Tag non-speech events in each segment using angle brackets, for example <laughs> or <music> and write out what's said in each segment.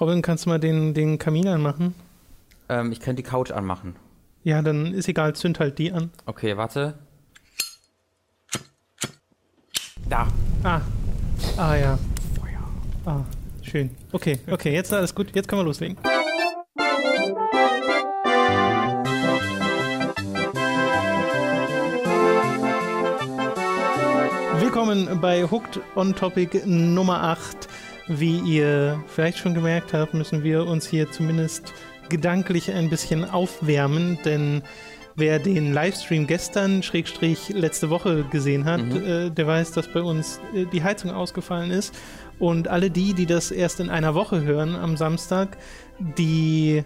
Robin, kannst du mal den, den Kamin anmachen? Ähm, ich könnte die Couch anmachen. Ja, dann ist egal, zünd halt die an. Okay, warte. Da. Ah. Ah ja. Feuer. Ah, schön. Okay, okay, jetzt alles gut. Jetzt können wir loslegen. Willkommen bei Hooked on Topic Nummer 8. Wie ihr vielleicht schon gemerkt habt, müssen wir uns hier zumindest gedanklich ein bisschen aufwärmen, denn wer den Livestream gestern, Schrägstrich, letzte Woche gesehen hat, Mhm. äh, der weiß, dass bei uns äh, die Heizung ausgefallen ist. Und alle die, die das erst in einer Woche hören am Samstag, die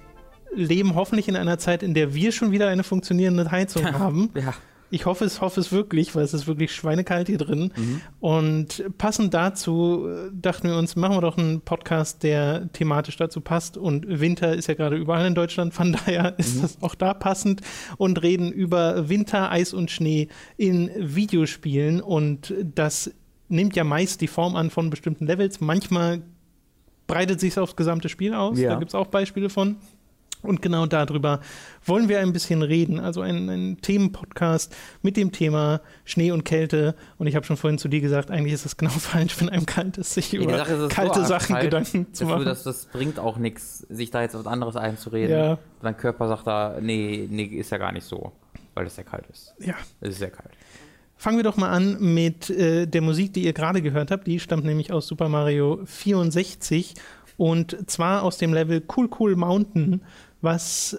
leben hoffentlich in einer Zeit, in der wir schon wieder eine funktionierende Heizung <laughs> haben. Ja. Ich hoffe es, hoffe es wirklich, weil es ist wirklich schweinekalt hier drin. Mhm. Und passend dazu äh, dachten wir uns, machen wir doch einen Podcast, der thematisch dazu passt. Und Winter ist ja gerade überall in Deutschland, von <laughs> daher ist das auch da passend. Und reden über Winter, Eis und Schnee in Videospielen. Und das nimmt ja meist die Form an von bestimmten Levels. Manchmal breitet sich aufs gesamte Spiel aus. Ja. Da gibt es auch Beispiele von. Und genau darüber wollen wir ein bisschen reden. Also ein, ein Themenpodcast mit dem Thema Schnee und Kälte. Und ich habe schon vorhin zu dir gesagt, eigentlich ist es genau <laughs> falsch, wenn einem kalt ist, sich über Sache kalte so Sachen arschkalt, Gedanken zu dass machen. das, das bringt auch nichts, sich da jetzt was anderes einzureden. Ja. Dein Körper sagt da, nee, nee, ist ja gar nicht so, weil es sehr kalt ist. ja. Es ist sehr kalt. Fangen wir doch mal an mit äh, der Musik, die ihr gerade gehört habt. Die stammt nämlich aus Super Mario 64 und zwar aus dem Level Cool Cool Mountain, was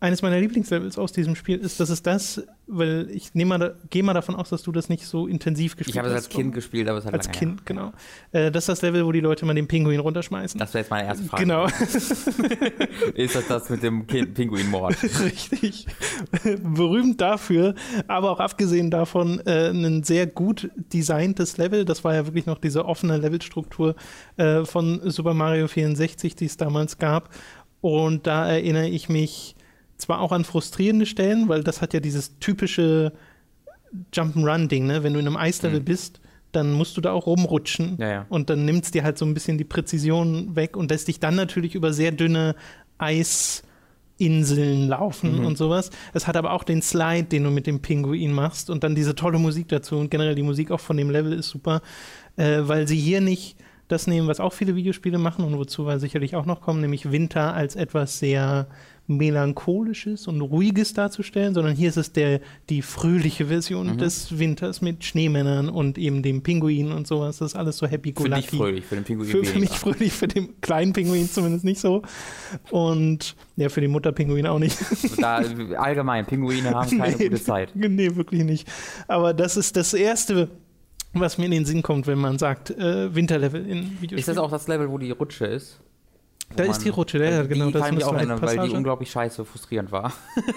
eines meiner Lieblingslevels aus diesem Spiel ist. Das ist das, weil ich nehme mal, gehe mal davon aus, dass du das nicht so intensiv gespielt Ich habe es hast. als Kind gespielt, aber es hat Als lange Kind, genau. Äh, das ist das Level, wo die Leute mal den Pinguin runterschmeißen. Das wäre jetzt meine erste Frage. Genau, <laughs> Ist das das mit dem Pinguinmord? <laughs> richtig. Berühmt dafür, aber auch abgesehen davon äh, ein sehr gut designtes Level. Das war ja wirklich noch diese offene Levelstruktur äh, von Super Mario 64, die es damals gab. Und da erinnere ich mich zwar auch an frustrierende Stellen, weil das hat ja dieses typische Jump'n'Run-Ding, ne? Wenn du in einem Eislevel Mhm. bist, dann musst du da auch rumrutschen. Ja, ja. Und dann nimmt es dir halt so ein bisschen die Präzision weg und lässt dich dann natürlich über sehr dünne Eisinseln laufen Mhm. und sowas. Es hat aber auch den Slide, den du mit dem Pinguin machst und dann diese tolle Musik dazu. Und generell die Musik auch von dem Level ist super, äh, weil sie hier nicht das nehmen, was auch viele Videospiele machen und wozu wir sicherlich auch noch kommen, nämlich Winter als etwas sehr melancholisches und ruhiges darzustellen, sondern hier ist es der die fröhliche Version Mhm. des Winters mit Schneemännern und eben dem Pinguin und sowas. Das ist alles so happy go Für dich lucky. fröhlich, für den Pinguin Für, für mich fröhlich, für den kleinen Pinguin zumindest nicht so. Und ja, für den Mutterpinguin auch nicht. <laughs> Da, allgemein, Pinguine haben keine Nee. gute Zeit. nee, wirklich nicht. Aber das ist das Erste, was mir in den Sinn kommt, wenn man sagt, äh, Winterlevel in Videospielen. Ist das auch das Level, wo die Rutsche ist? Da ist die Rutsche, ja, Weil ja, die genau, das kann ich auch erinnern, weil die unglaublich scheiße frustrierend war.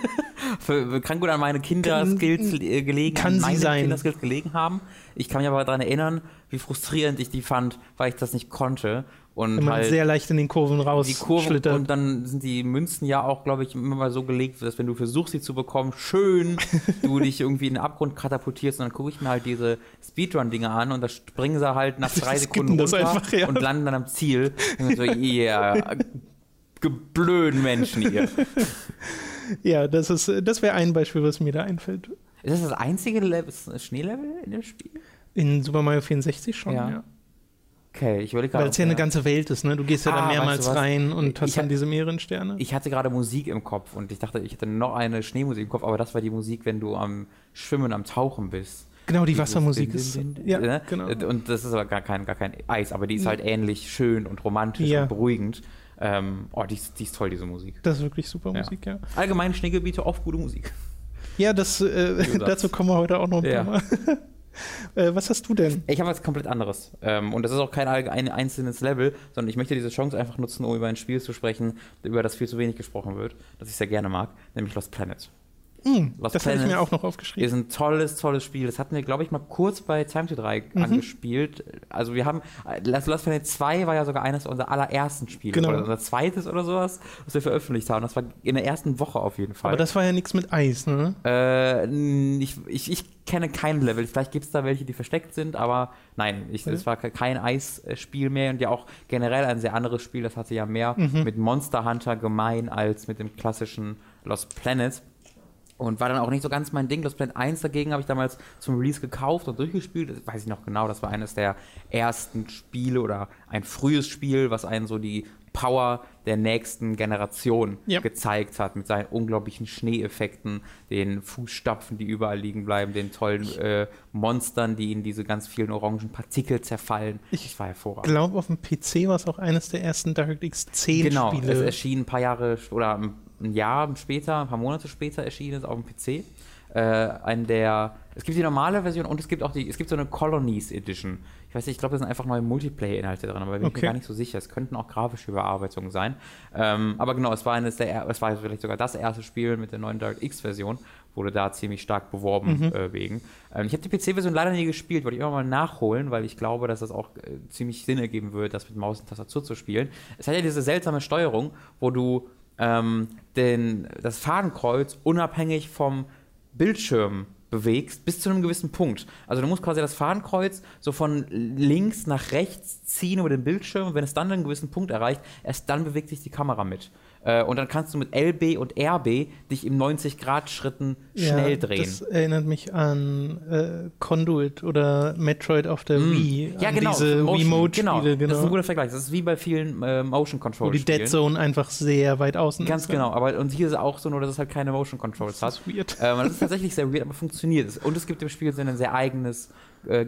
<laughs> Für, kann gut an meine Kinderskills äh, gelegen, kann an sie sein. Kinderskills gelegen haben. Ich kann mich aber daran erinnern, wie frustrierend ich die fand, weil ich das nicht konnte. Und man halt sehr leicht in den Kurven raus die Kurve schlittert. und dann sind die Münzen ja auch, glaube ich, immer mal so gelegt, dass wenn du versuchst, sie zu bekommen, schön <laughs> du dich irgendwie in den Abgrund katapultierst und dann gucke ich mir halt diese Speedrun-Dinge an und da springen sie halt nach <laughs> drei skippen Sekunden das runter einfach, ja. und landen dann am Ziel. Und so, yeah, geblöden Menschen hier. <laughs> Ja, das ist, das wäre ein Beispiel, was mir da einfällt. Ist das das einzige Level, Schneelevel in dem Spiel? In Super Mario 64 schon, ja. Ja. Okay, ich überlege gerade. Weil es ja eine ganze Welt ist, ne? Du gehst ja Ah, da weißt mehrmals du rein und Ich hast dann hab- diese mehreren Sterne. Ich hatte gerade Musik im Kopf und ich dachte, ich hätte noch eine Schneemusik im Kopf, aber das war die Musik, wenn du am Schwimmen, am Tauchen bist. genau, die Wassermusik ist. Ja, ne? genau. Und das ist aber gar kein, gar kein Eis, aber die ist halt ähnlich schön und romantisch Ja. und beruhigend. Ähm, oh, die ist, die ist toll, diese Musik. Das ist wirklich super. Musik, ja. Allgemein Schneegebiete, oft gute Musik. Ja, das, äh, <laughs> dazu kommen wir heute auch noch ein paar Mal. <laughs> <laughs> äh, was hast du denn? Ich habe was komplett anderes. Ähm, und das ist auch kein ein einzelnes Level, sondern ich möchte diese Chance einfach nutzen, um über ein Spiel zu sprechen, über das viel zu wenig gesprochen wird, das ich sehr gerne mag, nämlich Lost Planet. Lost das habe ich mir auch noch aufgeschrieben. Ist ein tolles, tolles Spiel. Das hatten wir, glaube ich, mal kurz bei Time to 3 Mhm. angespielt. Also wir haben, äh, Last Lost Planet 2 war ja sogar eines unserer allerersten Spiele. Genau. Oder unser zweites oder sowas, was wir veröffentlicht haben. Das war in der ersten Woche auf jeden Fall. Aber das war ja nichts mit Eis, ne? äh, ich, ich, ich kenne keine Level. Vielleicht gibt es da welche, die versteckt sind, aber nein, es Ja. war kein Eisspiel mehr und ja auch generell ein sehr anderes Spiel. Das hatte ja mehr Mhm. mit Monster Hunter gemein als mit dem klassischen Lost Planet. Und war dann auch nicht so ganz mein Ding. Lost Planet 1 dagegen habe ich damals zum Release gekauft und durchgespielt. Das weiß ich noch genau. Das war eines der ersten Spiele oder ein frühes Spiel, was einen so die Power der nächsten Generation Ja. gezeigt hat. Mit seinen unglaublichen Schneeeffekten, den Fußstapfen, die überall liegen bleiben, den tollen äh, Monstern, die in diese ganz vielen orangen Partikel zerfallen. Ich das war hervorragend. Ich glaube, auf dem PC war es auch eines der ersten DirectX 10 Genau, es Spiele. erschien ein paar Jahre oder ein Jahr später, ein paar Monate später erschien es auf dem PC. Äh, ein der, es gibt die normale Version und es gibt auch die, es gibt so eine Colonies Edition. Ich weiß nicht, ich glaube, da sind einfach neue Multiplayer-Inhalte drin, aber bin ich Okay. mir gar nicht so sicher. Es könnten auch grafische Überarbeitungen sein. Ähm, aber genau, es war eines der, er- es war vielleicht sogar das erste Spiel mit der neuen DirectX-Version, wurde da ziemlich stark beworben Mhm. äh, wegen. Ähm, ich habe die PC-Version leider nie gespielt, wollte ich immer mal nachholen, weil ich glaube, dass das auch äh, ziemlich Sinn ergeben würde, das mit Maus und Tastatur zu spielen. Es hat ja diese seltsame Steuerung, wo du ähm, den, das Fadenkreuz unabhängig vom Bildschirm bewegst bis zu einem gewissen Punkt. Also du musst quasi das Fadenkreuz so von links nach rechts ziehen über den Bildschirm und wenn es dann einen gewissen Punkt erreicht, erst dann bewegt sich die Kamera mit. Äh, und dann kannst du mit LB und RB dich im 90-Grad-Schritten schnell ja, drehen. Das erinnert mich an äh, Conduit oder Metroid auf der Wii. ja, genau. Diese Remote-Spiele, genau. Das ist ein genau. guter Vergleich. Das ist wie bei vielen äh, Motion Control Wo die Dead Zone einfach sehr weit außen Ganz ist. genau. Aber und hier ist es auch so, nur dass es halt keine Motion Controls Das hat. ist weird. Ähm, das ist tatsächlich sehr weird, aber funktioniert. es. Und es gibt im Spiel so ein sehr eigenes äh,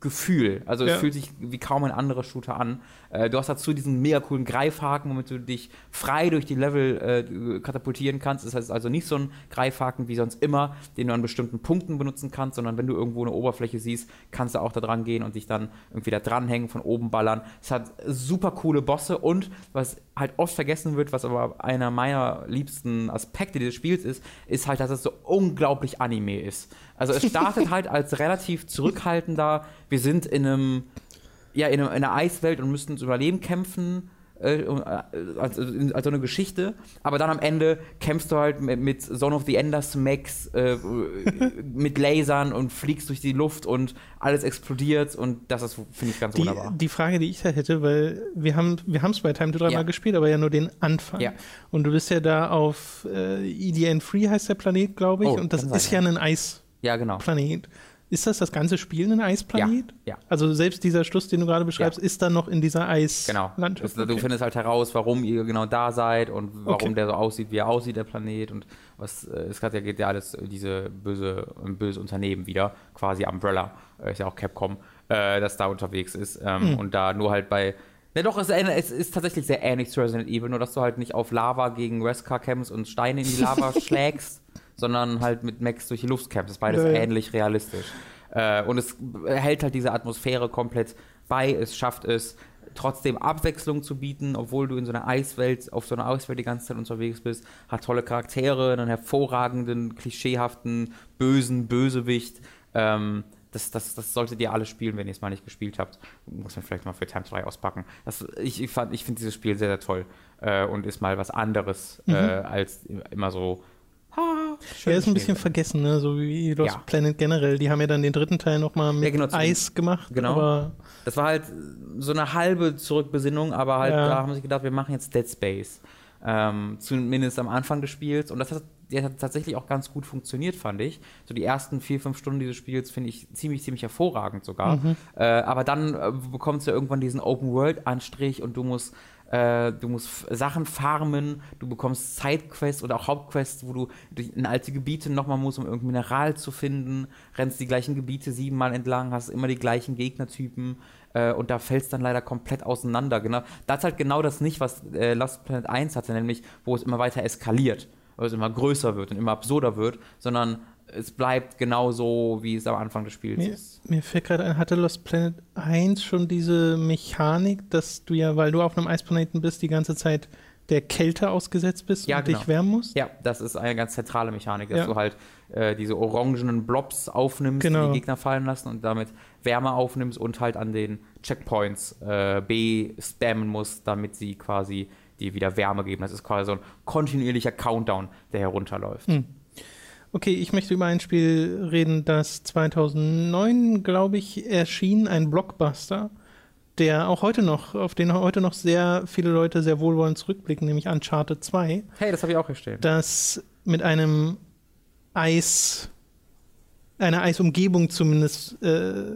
Gefühl. Also es Ja. fühlt sich wie kaum ein anderer Shooter an. Äh, du hast dazu diesen mega coolen Greifhaken, womit du dich frei durch die Level äh, katapultieren kannst. Das heißt also nicht so ein Greifhaken wie sonst immer, den du an bestimmten Punkten benutzen kannst, sondern wenn du irgendwo eine Oberfläche siehst, kannst du auch da dran gehen und dich dann irgendwie da dranhängen, von oben ballern. Es hat super coole Bosse und was halt oft vergessen wird, was aber einer meiner liebsten Aspekte dieses Spiels ist, ist halt, dass es so unglaublich Anime ist. Also es startet <laughs> halt als relativ zurückhaltender, wir sind in einem, ja, in, einem, in einer Eiswelt und müssen ums Überleben kämpfen. Äh, äh, als, als so eine Geschichte, aber dann am Ende kämpfst du halt mit, mit Zone of the Enders Max, äh, <laughs> mit Lasern und fliegst durch die Luft und alles explodiert und das ist, finde ich, ganz Die, wunderbar. die Frage, die ich da hätte, weil wir haben wir es bei Time to 3 Ja. mal gespielt, aber ja nur den Anfang. Ja. Und du bist ja da auf äh, EDN Free heißt der Planet, glaube ich, Oh, und das kann sein, ist ja ein Eisplanet. Ja, genau. Ist das das ganze Spiel ein Eisplanet? Ja, ja. Also selbst dieser Schluss, den du gerade beschreibst, ist dann noch in dieser Genau. Eislandschaft. Das, Du findest halt heraus, warum ihr genau da seid und warum Okay. der so aussieht, wie er aussieht, der Planet. Und was äh, es hat ja, geht ja alles äh, diese böse, böse Unternehmen wieder, quasi Umbrella, äh, ist ja auch Capcom, äh, das da unterwegs ist. Ähm, Und da nur halt bei. Ne, doch, es, es ist tatsächlich sehr ähnlich zu Resident Evil, nur dass du halt nicht auf Lava gegen Wesker kämpfst und Steine in die Lava <laughs> schlägst, sondern halt mit Max durch die Luft. Das ist beides ja. ähnlich realistisch. Äh, und es hält halt diese Atmosphäre komplett bei. Es schafft es, trotzdem Abwechslung zu bieten, obwohl du in so einer Eiswelt, auf so einer Eiswelt die ganze Zeit unterwegs bist. Hat tolle Charaktere, einen hervorragenden, klischeehaften, bösen Bösewicht. Ähm, das, das, das solltet ihr alle spielen, wenn ihr es mal nicht gespielt habt. Muss man vielleicht mal für Time 2 auspacken. Das, ich ich, fand- ich finde dieses Spiel sehr, sehr toll äh, und ist mal was anderes äh, als immer so. Schön Er ist ein bisschen Schnee. vergessen, ne? so wie Lost Ja. Planet generell. Die haben ja dann den dritten Teil nochmal mit Ja, genau, Eis gemacht. genau. Das war halt so eine halbe Zurückbesinnung, aber halt Ja. da haben sie gedacht, wir machen jetzt Dead Space. Ähm, zumindest am Anfang des Spiels. Und das hat, der hat tatsächlich auch ganz gut funktioniert, fand ich. So die ersten vier, fünf Stunden dieses Spiels finde ich ziemlich, ziemlich hervorragend sogar. Äh, aber dann äh, bekommst du irgendwann diesen Open-World-Anstrich und du musst äh, du musst Sachen farmen, du bekommst Sidequests oder auch Hauptquests, wo du in alte Gebiete nochmal musst, um irgendein Mineral zu finden, rennst die gleichen Gebiete siebenmal entlang, hast immer die gleichen Gegnertypen äh, und da fällst dann leider komplett auseinander. Genau, das ist halt genau das nicht, was äh, Lost Planet 1 hatte, nämlich wo es immer weiter eskaliert, wo es immer größer wird und immer absurder wird, sondern es bleibt genau so, wie es am Anfang des Spiels mir, ist. mir fällt gerade ein, hatte Lost Planet 1 schon diese Mechanik, dass du ja, weil du auf einem Eisplaneten bist, die ganze Zeit der Kälte ausgesetzt bist Ja, und genau. dich wärmen musst? Ja, das ist eine ganz zentrale Mechanik, dass Ja. du halt äh, diese orangenen Blobs aufnimmst, die Genau. die Gegner fallen lassen und damit Wärme aufnimmst und halt an den Checkpoints äh, B spammen musst, damit sie quasi dir wieder Wärme geben. Das ist quasi so ein kontinuierlicher Countdown, der herunterläuft. Hm. Okay, ich möchte über ein Spiel reden, das 2009, glaube ich, erschien, ein Blockbuster, der auch heute noch, auf den heute noch sehr viele Leute sehr wohlwollend zurückblicken, nämlich Uncharted 2. Hey, das habe ich auch gestellt. Das mit einem Eis, einer Eisumgebung zumindest äh,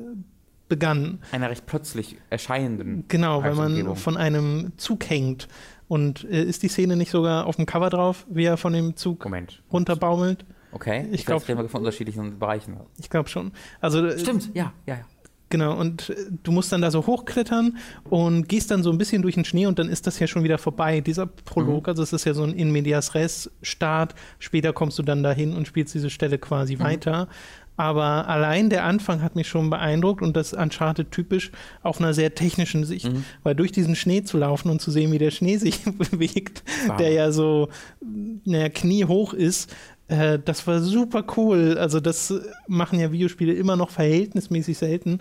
begann. Einer recht plötzlich erscheinenden. Genau, weil man von einem Zug hängt. Und äh, ist die Szene nicht sogar auf dem Cover drauf, wie er von dem Zug Moment. runterbaumelt? Okay, ich glaube reden wir von unterschiedlichen Bereichen. Ich glaube schon. Also äh, stimmt, ja, ja, ja. Genau, und äh, du musst dann da so hochklettern und gehst dann so ein bisschen durch den Schnee und dann ist das ja schon wieder vorbei, dieser Prolog. Mhm. Also es ist ja so ein In Medias Res Start. Später kommst du dann dahin und spielst diese Stelle quasi mhm. weiter. Aber allein der Anfang hat mich schon beeindruckt und das Uncharted typisch auf einer sehr technischen Sicht. Mhm. Weil durch diesen Schnee zu laufen und zu sehen, wie der Schnee <laughs> sich bewegt, wow. der ja so naja, kniehoch ist, äh, das war super cool. Also das machen ja Videospiele immer noch verhältnismäßig selten.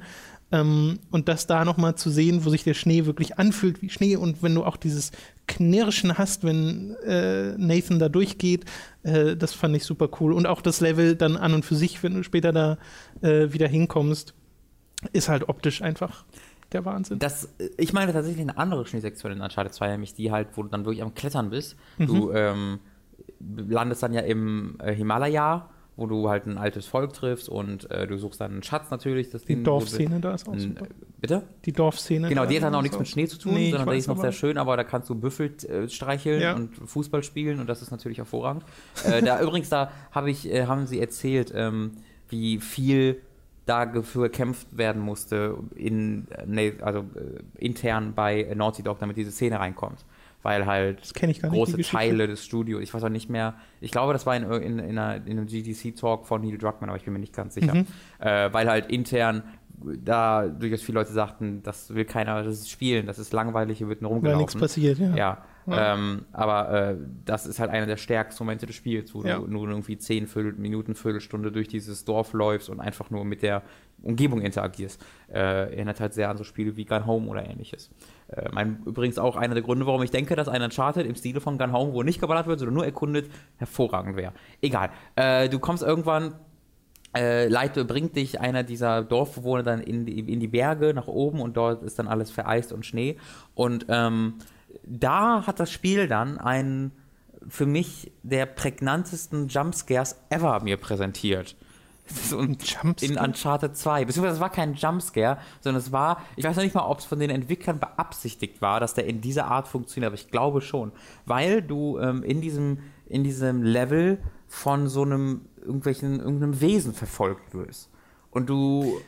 Ähm, und das da nochmal zu sehen, wo sich der Schnee wirklich anfühlt wie Schnee und wenn du auch dieses Knirschen hast, wenn äh, Nathan da durchgeht, äh, das fand ich super cool. Und auch das Level dann an und für sich, wenn du später da äh, wieder hinkommst, ist halt optisch einfach der Wahnsinn. Das, ich meine tatsächlich eine andere Schneesektion in Uncharted 2, nämlich die halt, wo du dann wirklich am Klettern bist. Mhm. Du ähm, landest dann ja im äh, Himalaya wo du halt ein altes Volk triffst und äh, du suchst dann einen Schatz natürlich. Das die Dorfszene da ist auch super. Bitte? Die Dorfszene. Genau, die hat dann auch nichts mit Schnee zu tun, nee, sondern die ist noch sehr schön, aber da kannst du Büffel äh, streicheln ja. und Fußball spielen und das ist natürlich hervorragend. <laughs> äh, da übrigens, da hab ich, äh, haben sie erzählt, ähm, wie viel dafür gekämpft werden musste, in, äh, also äh, intern bei Naughty Dog, damit diese Szene reinkommt weil halt große Teile des Studios, ich weiß auch nicht mehr, ich glaube, das war in, in, in, einer, in einem GDC-Talk von Neil Druckmann, aber ich bin mir nicht ganz sicher, mhm. äh, weil halt intern da durchaus viele Leute sagten, das will keiner, das ist Spielen, das ist langweilig, hier wird nur rumgelaufen. Weil nichts passiert, ja. Ja, ja. Ähm, aber äh, das ist halt einer der stärksten Momente des Spiels, wo ja. du nur irgendwie 10 Viertel, Minuten, Viertelstunde durch dieses Dorf läufst und einfach nur mit der Umgebung interagierst. Äh, erinnert halt sehr an so Spiele wie Gun Home oder ähnliches. Äh, mein, übrigens auch einer der Gründe, warum ich denke, dass ein Uncharted im Stile von Gun Home, wo nicht geballert wird, sondern nur erkundet, hervorragend wäre. Egal. Äh, du kommst irgendwann äh, Leid bringt dich einer dieser Dorfbewohner dann in die, in die Berge nach oben und dort ist dann alles vereist und Schnee. Und ähm, da hat das Spiel dann einen für mich der prägnantesten Jumpscares ever mir präsentiert. <laughs> So ein in Uncharted 2. Beziehungsweise es war kein Jumpscare, sondern es war, ich weiß noch nicht mal, ob es von den Entwicklern beabsichtigt war, dass der in dieser Art funktioniert, aber ich glaube schon. Weil du ähm, in, diesem, in diesem Level von so einem irgendwelchen, irgendeinem Wesen verfolgt wirst. Und du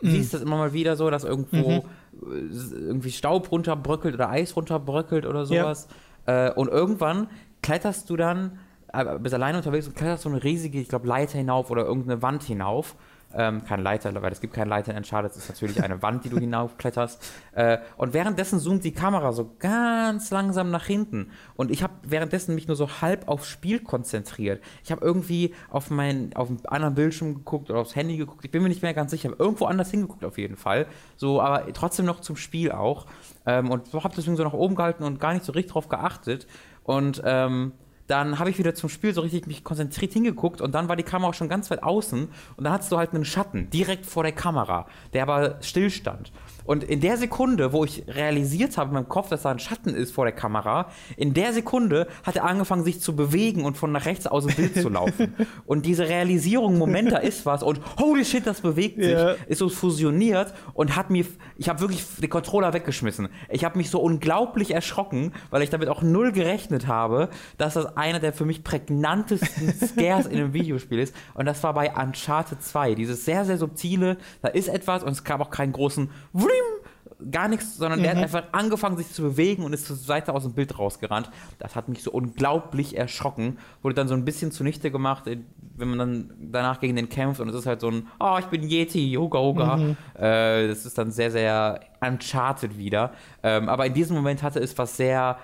mhm. siehst das immer mal wieder so, dass irgendwo mhm. irgendwie Staub runterbröckelt oder Eis runterbröckelt oder sowas. Ja. Äh, und irgendwann kletterst du dann, äh, bist alleine unterwegs und kletterst so eine riesige, ich glaube, Leiter hinauf oder irgendeine Wand hinauf ähm, keine Leiter, weil es gibt keine Leiter in Uncharted, es ist natürlich eine <laughs> Wand, die du hinaufkletterst. Äh, und währenddessen zoomt die Kamera so ganz langsam nach hinten. Und ich habe währenddessen mich nur so halb aufs Spiel konzentriert. Ich habe irgendwie auf meinen, auf einen anderen Bildschirm geguckt oder aufs Handy geguckt. Ich bin mir nicht mehr ganz sicher. Ich habe irgendwo anders hingeguckt auf jeden Fall. So, aber trotzdem noch zum Spiel auch. Ähm, und habe deswegen so nach oben gehalten und gar nicht so richtig drauf geachtet. Und ähm, dann habe ich wieder zum Spiel so richtig mich konzentriert hingeguckt und dann war die Kamera auch schon ganz weit außen und dann hattest du halt einen Schatten direkt vor der Kamera, der aber stillstand. Und in der Sekunde, wo ich realisiert habe in meinem Kopf, dass da ein Schatten ist vor der Kamera, in der Sekunde hat er angefangen, sich zu bewegen und von nach rechts aus dem Bild zu laufen. <laughs> Und diese Realisierung, Moment, da ist was und holy shit, das bewegt sich, ja. ist so fusioniert und hat mir, ich habe wirklich den Controller weggeschmissen. Ich habe mich so unglaublich erschrocken, weil ich damit auch null gerechnet habe, dass das einer der für mich prägnantesten <laughs> Scares in einem Videospiel ist. Und das war bei Uncharted 2. Dieses sehr, sehr subtile, da ist etwas und es gab auch keinen großen Wlim gar nichts, sondern mhm. der hat mhm. einfach angefangen, sich zu bewegen und ist zur Seite aus dem Bild rausgerannt. Das hat mich so unglaublich erschrocken. Wurde dann so ein bisschen zunichte gemacht, äh, wenn man dann danach gegen den kämpft und es ist halt so ein, oh, ich bin Yeti, Hoga Hoga. Mhm. Äh, das ist dann sehr, sehr uncharted wieder. Ähm, aber in diesem Moment hatte es was sehr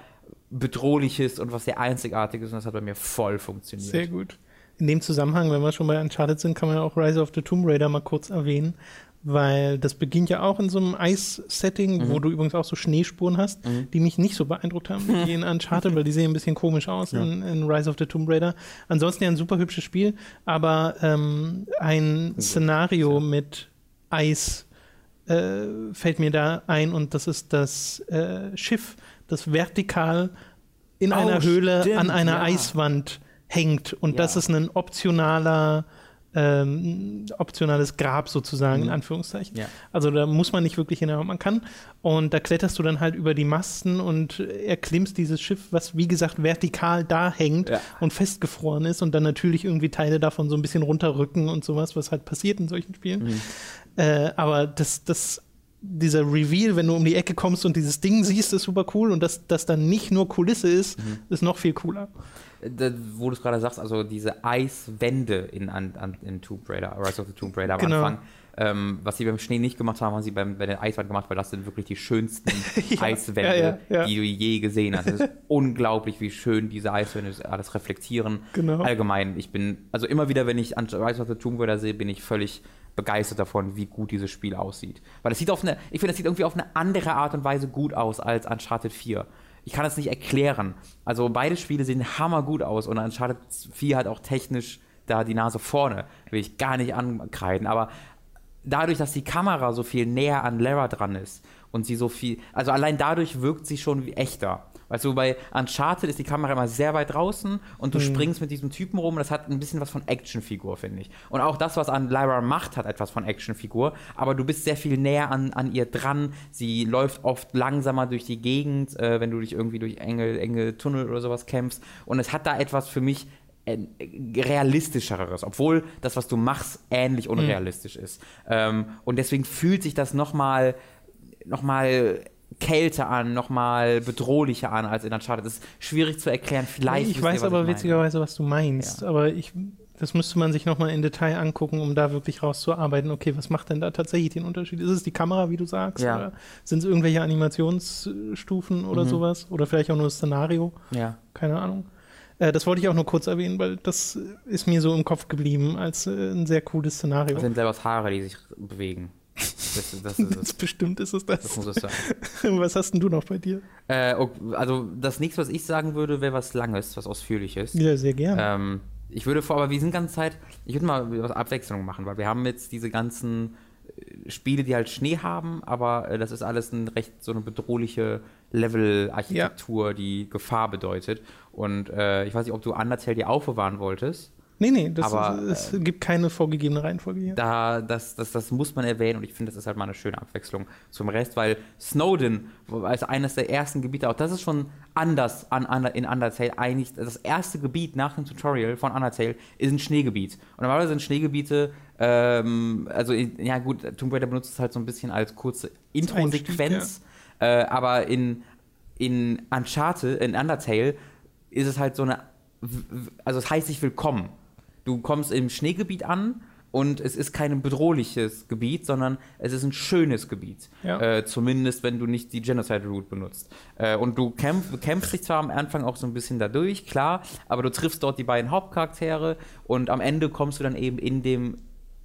bedrohliches und was sehr einzigartiges und das hat bei mir voll funktioniert. Sehr gut. In dem Zusammenhang, wenn wir schon bei Uncharted sind, kann man ja auch Rise of the Tomb Raider mal kurz erwähnen, weil das beginnt ja auch in so einem Eis-Setting, mhm. wo du übrigens auch so Schneespuren hast, mhm. die mich nicht so beeindruckt haben wie in <laughs> Uncharted, weil die sehen ein bisschen komisch aus ja. in, in, Rise of the Tomb Raider. Ansonsten ja ein super hübsches Spiel, aber ähm, ein Szenario ja. mit Eis äh, fällt mir da ein und das ist das äh, Schiff, das vertikal in oh, einer Höhle stimmt, an einer ja. Eiswand hängt und das ist ein optionaler ähm, optionales Grab sozusagen, mhm. in Anführungszeichen. Ja. Also da muss man nicht wirklich hinein, man kann. Und da kletterst du dann halt über die Masten und erklimmst dieses Schiff, was wie gesagt vertikal da hängt ja. und festgefroren ist und dann natürlich irgendwie Teile davon so ein bisschen runterrücken und sowas, was halt passiert in solchen Spielen. Mhm. Äh, aber das, das dieser Reveal, wenn du um die Ecke kommst und dieses Ding siehst, ist super cool und dass das dann nicht nur Kulisse ist, mhm. ist noch viel cooler wo du es gerade sagst, also diese Eiswände in, an, in Tomb Raider, Rise of the Tomb Raider am genau. Anfang. Ähm, was sie beim Schnee nicht gemacht haben, haben sie beim, bei der Eiswand gemacht, weil das sind wirklich die schönsten <laughs> ja, Eiswände, ja, ja, die du je gesehen hast. Es ist <laughs> unglaublich, wie schön diese Eiswände alles reflektieren. Genau. Allgemein, ich bin, also immer wieder, wenn ich an Rise of the Tomb Raider sehe, bin ich völlig begeistert davon, wie gut dieses Spiel aussieht. Weil es sieht auf eine, ich finde, es sieht irgendwie auf eine andere Art und Weise gut aus als Uncharted 4 ich kann das nicht erklären. Also beide Spiele sehen hammergut aus und Uncharted 4 hat auch technisch da die Nase vorne, will ich gar nicht ankreiden, aber dadurch, dass die Kamera so viel näher an Lara dran ist und sie so viel, also allein dadurch wirkt sie schon wie echter. Weißt du, bei Uncharted ist die Kamera immer sehr weit draußen und du mhm. springst mit diesem Typen rum. Das hat ein bisschen was von Actionfigur, finde ich. Und auch das, was an Lyra macht, hat etwas von Actionfigur. Aber du bist sehr viel näher an, an ihr dran. Sie läuft oft langsamer durch die Gegend, äh, wenn du dich irgendwie durch enge, enge Tunnel oder sowas kämpfst. Und es hat da etwas für mich äh, realistischeres, obwohl das, was du machst, ähnlich unrealistisch mhm. ist. Ähm, und deswegen fühlt sich das nochmal noch mal Kälte an, nochmal bedrohlicher an als in Uncharted. Das ist schwierig zu erklären. Vielleicht. Ich weiß ihr, aber ich witzigerweise, was du meinst. Ja. Aber ich, das müsste man sich nochmal in Detail angucken, um da wirklich rauszuarbeiten. Okay, was macht denn da tatsächlich den Unterschied? Ist es die Kamera, wie du sagst? Ja. Oder sind es irgendwelche Animationsstufen oder mhm. sowas? Oder vielleicht auch nur das Szenario? Ja. Keine Ahnung. Äh, das wollte ich auch nur kurz erwähnen, weil das ist mir so im Kopf geblieben als äh, ein sehr cooles Szenario. Das sind selber Haare, die sich bewegen. Das, das, <laughs> das, das, bestimmt ist es das. Das muss es sein. <laughs> was hast denn du noch bei dir? Äh, also das nächste, was ich sagen würde, wäre was Langes, was Ausführliches. Ja, sehr gerne. Ähm, ich würde vor, aber wir sind ganze Zeit, ich würde mal was Abwechslung machen, weil wir haben jetzt diese ganzen äh, Spiele, die halt Schnee haben, aber äh, das ist alles ein recht so eine bedrohliche Level-Architektur, ja. die Gefahr bedeutet. Und äh, ich weiß nicht, ob du Undertale dir aufbewahren wolltest. Nee, nee, das aber, es äh, gibt keine vorgegebene Reihenfolge hier. Da, das, das, das muss man erwähnen und ich finde, das ist halt mal eine schöne Abwechslung zum Rest, weil Snowden als eines der ersten Gebiete, auch das ist schon anders an, an, in Undertale. Eigentlich das erste Gebiet nach dem Tutorial von Undertale ist ein Schneegebiet. Und normalerweise sind Schneegebiete, ähm, also ja gut, Tomb Raider benutzt es halt so ein bisschen als kurze Intro-Sequenz, ja. äh, aber in, in Uncharted, in Undertale ist es halt so eine, also es heißt sich willkommen du kommst im Schneegebiet an und es ist kein bedrohliches Gebiet, sondern es ist ein schönes Gebiet. Ja. Äh, zumindest, wenn du nicht die Genocide-Route benutzt. Äh, und du kämpf, kämpfst dich zwar am Anfang auch so ein bisschen dadurch, klar, aber du triffst dort die beiden Hauptcharaktere und am Ende kommst du dann eben in dem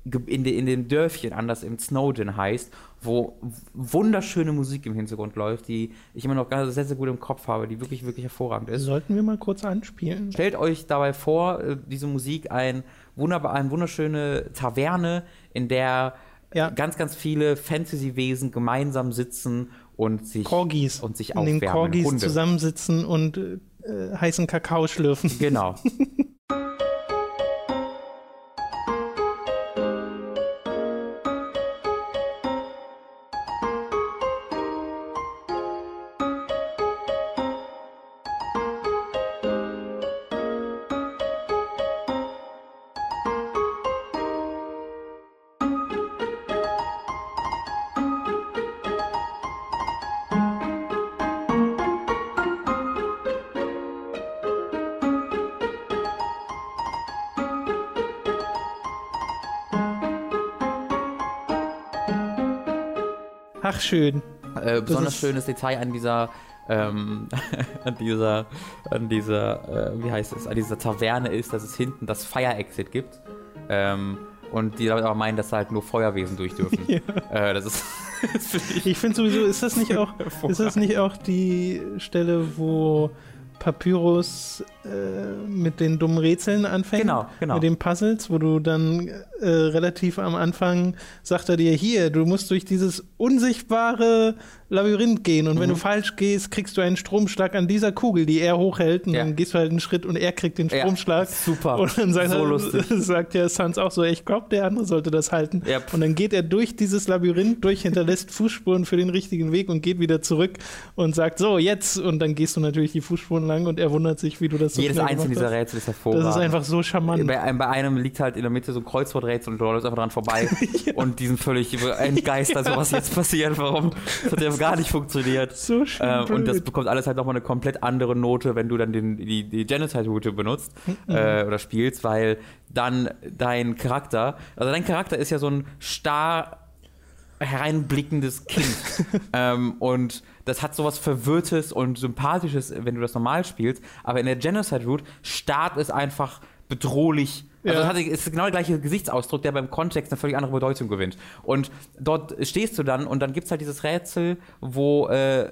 in, de, in dem Dörfchen an, das im Snowden heißt, wo wunderschöne Musik im Hintergrund läuft, die ich immer noch ganz, sehr, sehr gut im Kopf habe, die wirklich, wirklich hervorragend ist. Sollten wir mal kurz anspielen. Stellt euch dabei vor, äh, diese Musik ein wunderbar, eine wunderschöne Taverne, in der ja. ganz, ganz viele Fantasy-Wesen gemeinsam sitzen und sich, Corgis. und sich aufwärmen. In den Corgis Hunde. zusammensitzen und äh, heißen Kakao schlürfen. Genau. <laughs> Ach, schön. Äh, besonders schönes Detail an dieser, ähm, <laughs> an dieser, an dieser, äh, wie heißt es, an dieser Taverne ist, dass es hinten das Fire Exit gibt. Ähm, und die damit aber meinen, dass da halt nur Feuerwesen durch dürfen. <laughs> Ja. Äh, das ist, <laughs> das find ich Ich finde sowieso, ist das nicht auch, ist das nicht auch die Stelle, wo Papyrus äh, mit den dummen Rätseln anfängt? Genau, genau. Mit den Puzzles, wo du dann äh, relativ am Anfang sagt er dir, hier, du musst durch dieses unsichtbare Labyrinth gehen und wenn Mhm. du falsch gehst, kriegst du einen Stromschlag an dieser Kugel, die er hochhält und Ja. dann gehst du halt einen Schritt und er kriegt den Ja, Stromschlag. super. Und dann sagt, So er, lustig. <laughs> sagt ja Sans auch so, ich glaube, der andere sollte das halten. Yep. Und dann geht er durch dieses Labyrinth durch, hinterlässt <laughs> Fußspuren für den richtigen Weg und geht wieder zurück und sagt, so, jetzt. Und dann gehst du natürlich die Fußspuren lang und er wundert sich, wie du das so Jedes einzelne dieser. Rätsel ist hervorragend. Das ist einfach so charmant. bei, einem, bei einem liegt halt in der Mitte so ein Kreuzworträtsel und du läufst einfach dran vorbei <laughs> und die sind völlig entgeistert, so was jetzt <laughs> passiert, warum das hat ja gar nicht funktioniert. So schön Ähm, und das bekommt alles halt nochmal eine komplett andere Note, wenn du dann den, die, die Genocide-Route benutzt Mhm. äh, oder spielst, weil dann dein Charakter, also dein Charakter ist ja so ein starr hereinblickendes Kind. <laughs> ähm, und das hat sowas Verwirrtes und Sympathisches, wenn du das normal spielst. Aber in der Genocide Route starrt es einfach bedrohlich. Also Ja. es ist genau der gleiche Gesichtsausdruck, der beim Kontext eine völlig andere Bedeutung gewinnt. Und dort stehst du dann und dann gibt es halt dieses Rätsel, wo, äh,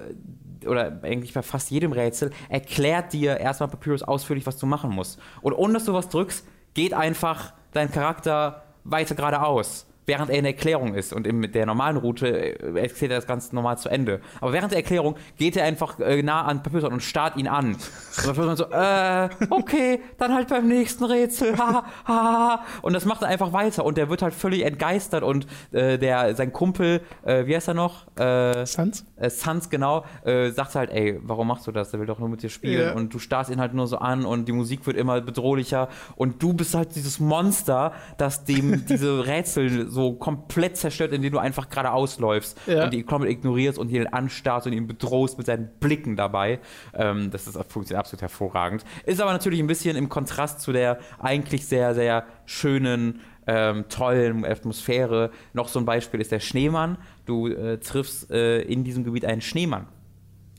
oder eigentlich bei fast jedem Rätsel, erklärt dir erstmal Papyrus ausführlich, was du machen musst. Und ohne dass du was drückst, geht einfach dein Charakter weiter geradeaus. Während er in der Erklärung ist und in der normalen Route äh, erzählt er das ganz normal zu Ende. Aber während der Erklärung geht er einfach äh, nah an Papyrus und starrt ihn an. Und dann man so, äh, okay, dann halt beim nächsten Rätsel. Ha, ha, ha. Und das macht er einfach weiter und der wird halt völlig entgeistert und äh, der, sein Kumpel, äh, wie heißt er noch? Äh, Sans? äh, Sans genau, äh, sagt halt, ey, warum machst du das? Der will doch nur mit dir spielen. Ja. Und du starrst ihn halt nur so an und die Musik wird immer bedrohlicher. Und du bist halt dieses Monster, das dem diese Rätsel so komplett zerstört, indem du einfach geradeaus läufst Ja. und ihn komplett ignorierst und ihn anstarrst und ihn bedrohst mit seinen Blicken dabei. Ähm, das ist, funktioniert absolut hervorragend. Ist aber natürlich ein bisschen im Kontrast zu der eigentlich sehr, sehr schönen ähm, tollen Atmosphäre. Noch so ein Beispiel ist der Schneemann. Du äh, triffst äh, in diesem Gebiet einen Schneemann.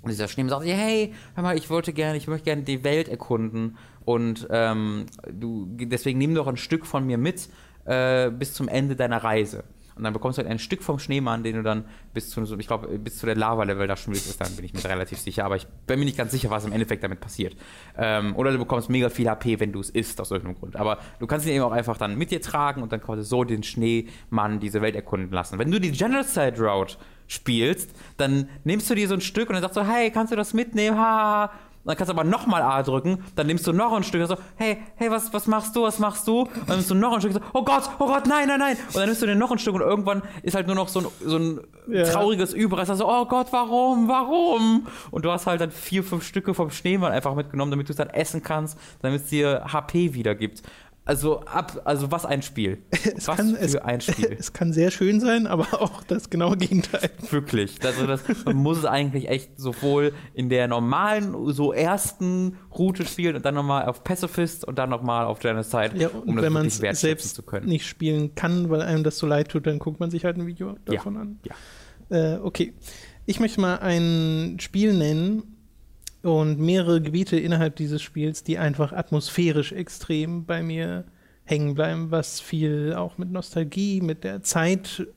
Und dieser Schneemann sagt, dir, hey, hör mal, ich wollte gerne, ich möchte gerne die Welt erkunden und ähm, du, deswegen nimm doch ein Stück von mir mit äh, bis zum Ende deiner Reise. Und dann bekommst du halt ein Stück vom Schneemann, den du dann bis zu, ich glaube, bis zu der Lava-Level da schon ist, dann bin ich mir relativ sicher. Aber ich bin mir nicht ganz sicher, was im Endeffekt damit passiert. Ähm, oder du bekommst mega viel HP, wenn du es isst, aus irgendeinem Grund. Aber du kannst ihn eben auch einfach dann mit dir tragen und dann quasi so den Schneemann diese Welt erkunden lassen. Wenn du die Genocide Route spielst, dann nimmst du dir so ein Stück und dann sagst du, hey, kannst du das mitnehmen? Ha. Dann kannst du aber nochmal A drücken, dann nimmst du noch ein Stück und so, hey, hey, was, was machst du, was machst du? Und dann nimmst du noch ein Stück und so, oh Gott, oh Gott, nein, nein, nein. Und dann nimmst du dir noch ein Stück und irgendwann ist halt nur noch so ein, so ein Ja. trauriges Überrest. Also, oh Gott, warum, warum? Und du hast halt dann vier, fünf Stücke vom Schneemann einfach mitgenommen, damit du es dann essen kannst, damit es dir HP wiedergibt. Also, ab, also was ein Spiel. <laughs> Es was kann, für es, ein <laughs> Spiel. es kann sehr schön sein, aber auch das genaue Gegenteil. Wirklich. Also das, man muss es eigentlich echt sowohl in der normalen, so ersten Route spielen und dann nochmal auf Pacifist und dann nochmal auf Genocide, Ja, und um das wenn man wirklich es selbst zu können. nicht spielen kann, weil einem das so leid tut, dann guckt man sich halt ein Video davon an. Ja. Äh, okay. Ich möchte mal ein Spiel nennen und mehrere Gebiete innerhalb dieses Spiels, die einfach atmosphärisch extrem bei mir hängen bleiben, was viel auch mit Nostalgie, mit der Zeit,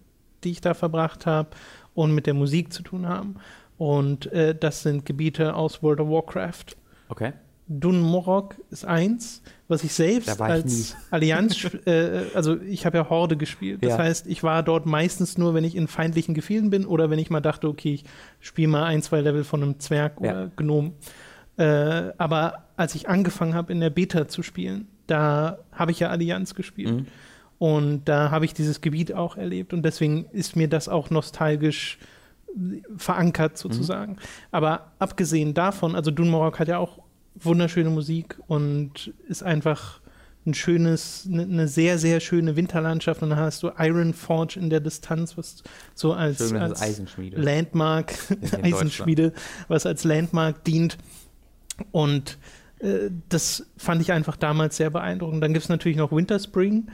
die ich da verbracht habe und mit der Musik zu tun haben. Und äh, das sind Gebiete aus World of Warcraft. Okay. Dun Morok ist eins, was ich selbst ich als Allianz, <laughs> äh, also ich habe ja Horde gespielt. Das Ja. heißt, ich war dort meistens nur, wenn ich in feindlichen Gefilden bin oder wenn ich mal dachte, okay, ich spiele mal ein, zwei Level von einem Zwerg Ja. oder Gnom. Äh, aber als ich angefangen habe, in der Beta zu spielen, da habe ich ja Allianz gespielt. Mhm. Und da habe ich dieses Gebiet auch erlebt und deswegen ist mir das auch nostalgisch verankert sozusagen. Aber abgesehen davon, also Dunmorok hat ja auch wunderschöne Musik und ist einfach ein schönes, eine ne sehr, sehr schöne Winterlandschaft und dann hast du Iron Forge in der Distanz, was so als, Schön, als Eisenschmiede. Landmark, <laughs> Eisenschmiede, was als Landmark dient. Und äh, das fand ich einfach damals sehr beeindruckend. Dann gibt es natürlich noch Winter Spring.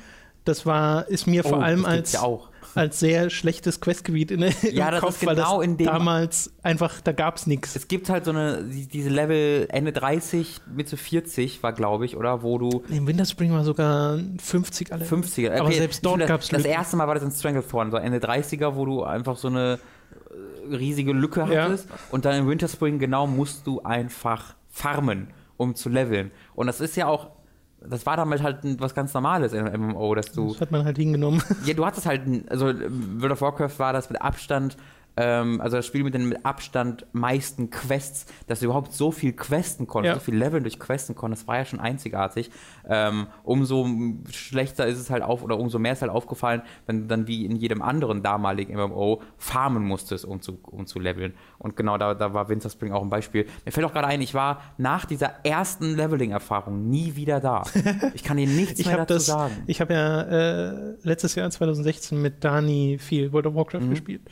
Das war, ist mir vor Oh, allem das gibt's als, ja auch. Als sehr schlechtes Questgebiet in, <laughs> ja, im das Kopf, ist genau weil das in dem damals einfach, da gab es nichts. Es gibt halt so eine, die- diese Level Ende 30, Mitte 40 war, glaube ich, oder? Wo du Im Winterspring war sogar 50 alle. 50er. Aber selbst dort finde, gab's Das erste Mal war das in Stranglethorn, so Ende 30er, wo du einfach so eine äh, riesige Lücke Ja. hattest. Und dann in Winterspring genau musst du einfach farmen, um zu leveln. Und das ist ja auch, das war damit halt was ganz Normales in einem MMO, dass du Das hat man halt hingenommen. ja, du hattest halt, also World of Warcraft war das mit Abstand, ähm, also das Spiel mit den mit Abstand meisten Quests, dass du überhaupt so viel questen konntest, Ja. so viel Leveln durch questen konntest, war ja schon einzigartig. Ähm, umso schlechter ist es halt auf, oder umso mehr ist halt aufgefallen, wenn du dann wie in jedem anderen damaligen MMO farmen musstest, um zu, um zu leveln. Und genau da, da war Winter Spring auch ein Beispiel. Mir fällt auch gerade ein, ich war nach dieser ersten Leveling-Erfahrung nie wieder da. <laughs> Ich kann dir nichts Ich mehr dazu das, sagen. ich habe ja äh, letztes Jahr 2016 mit Dani viel World of Warcraft Mhm. gespielt,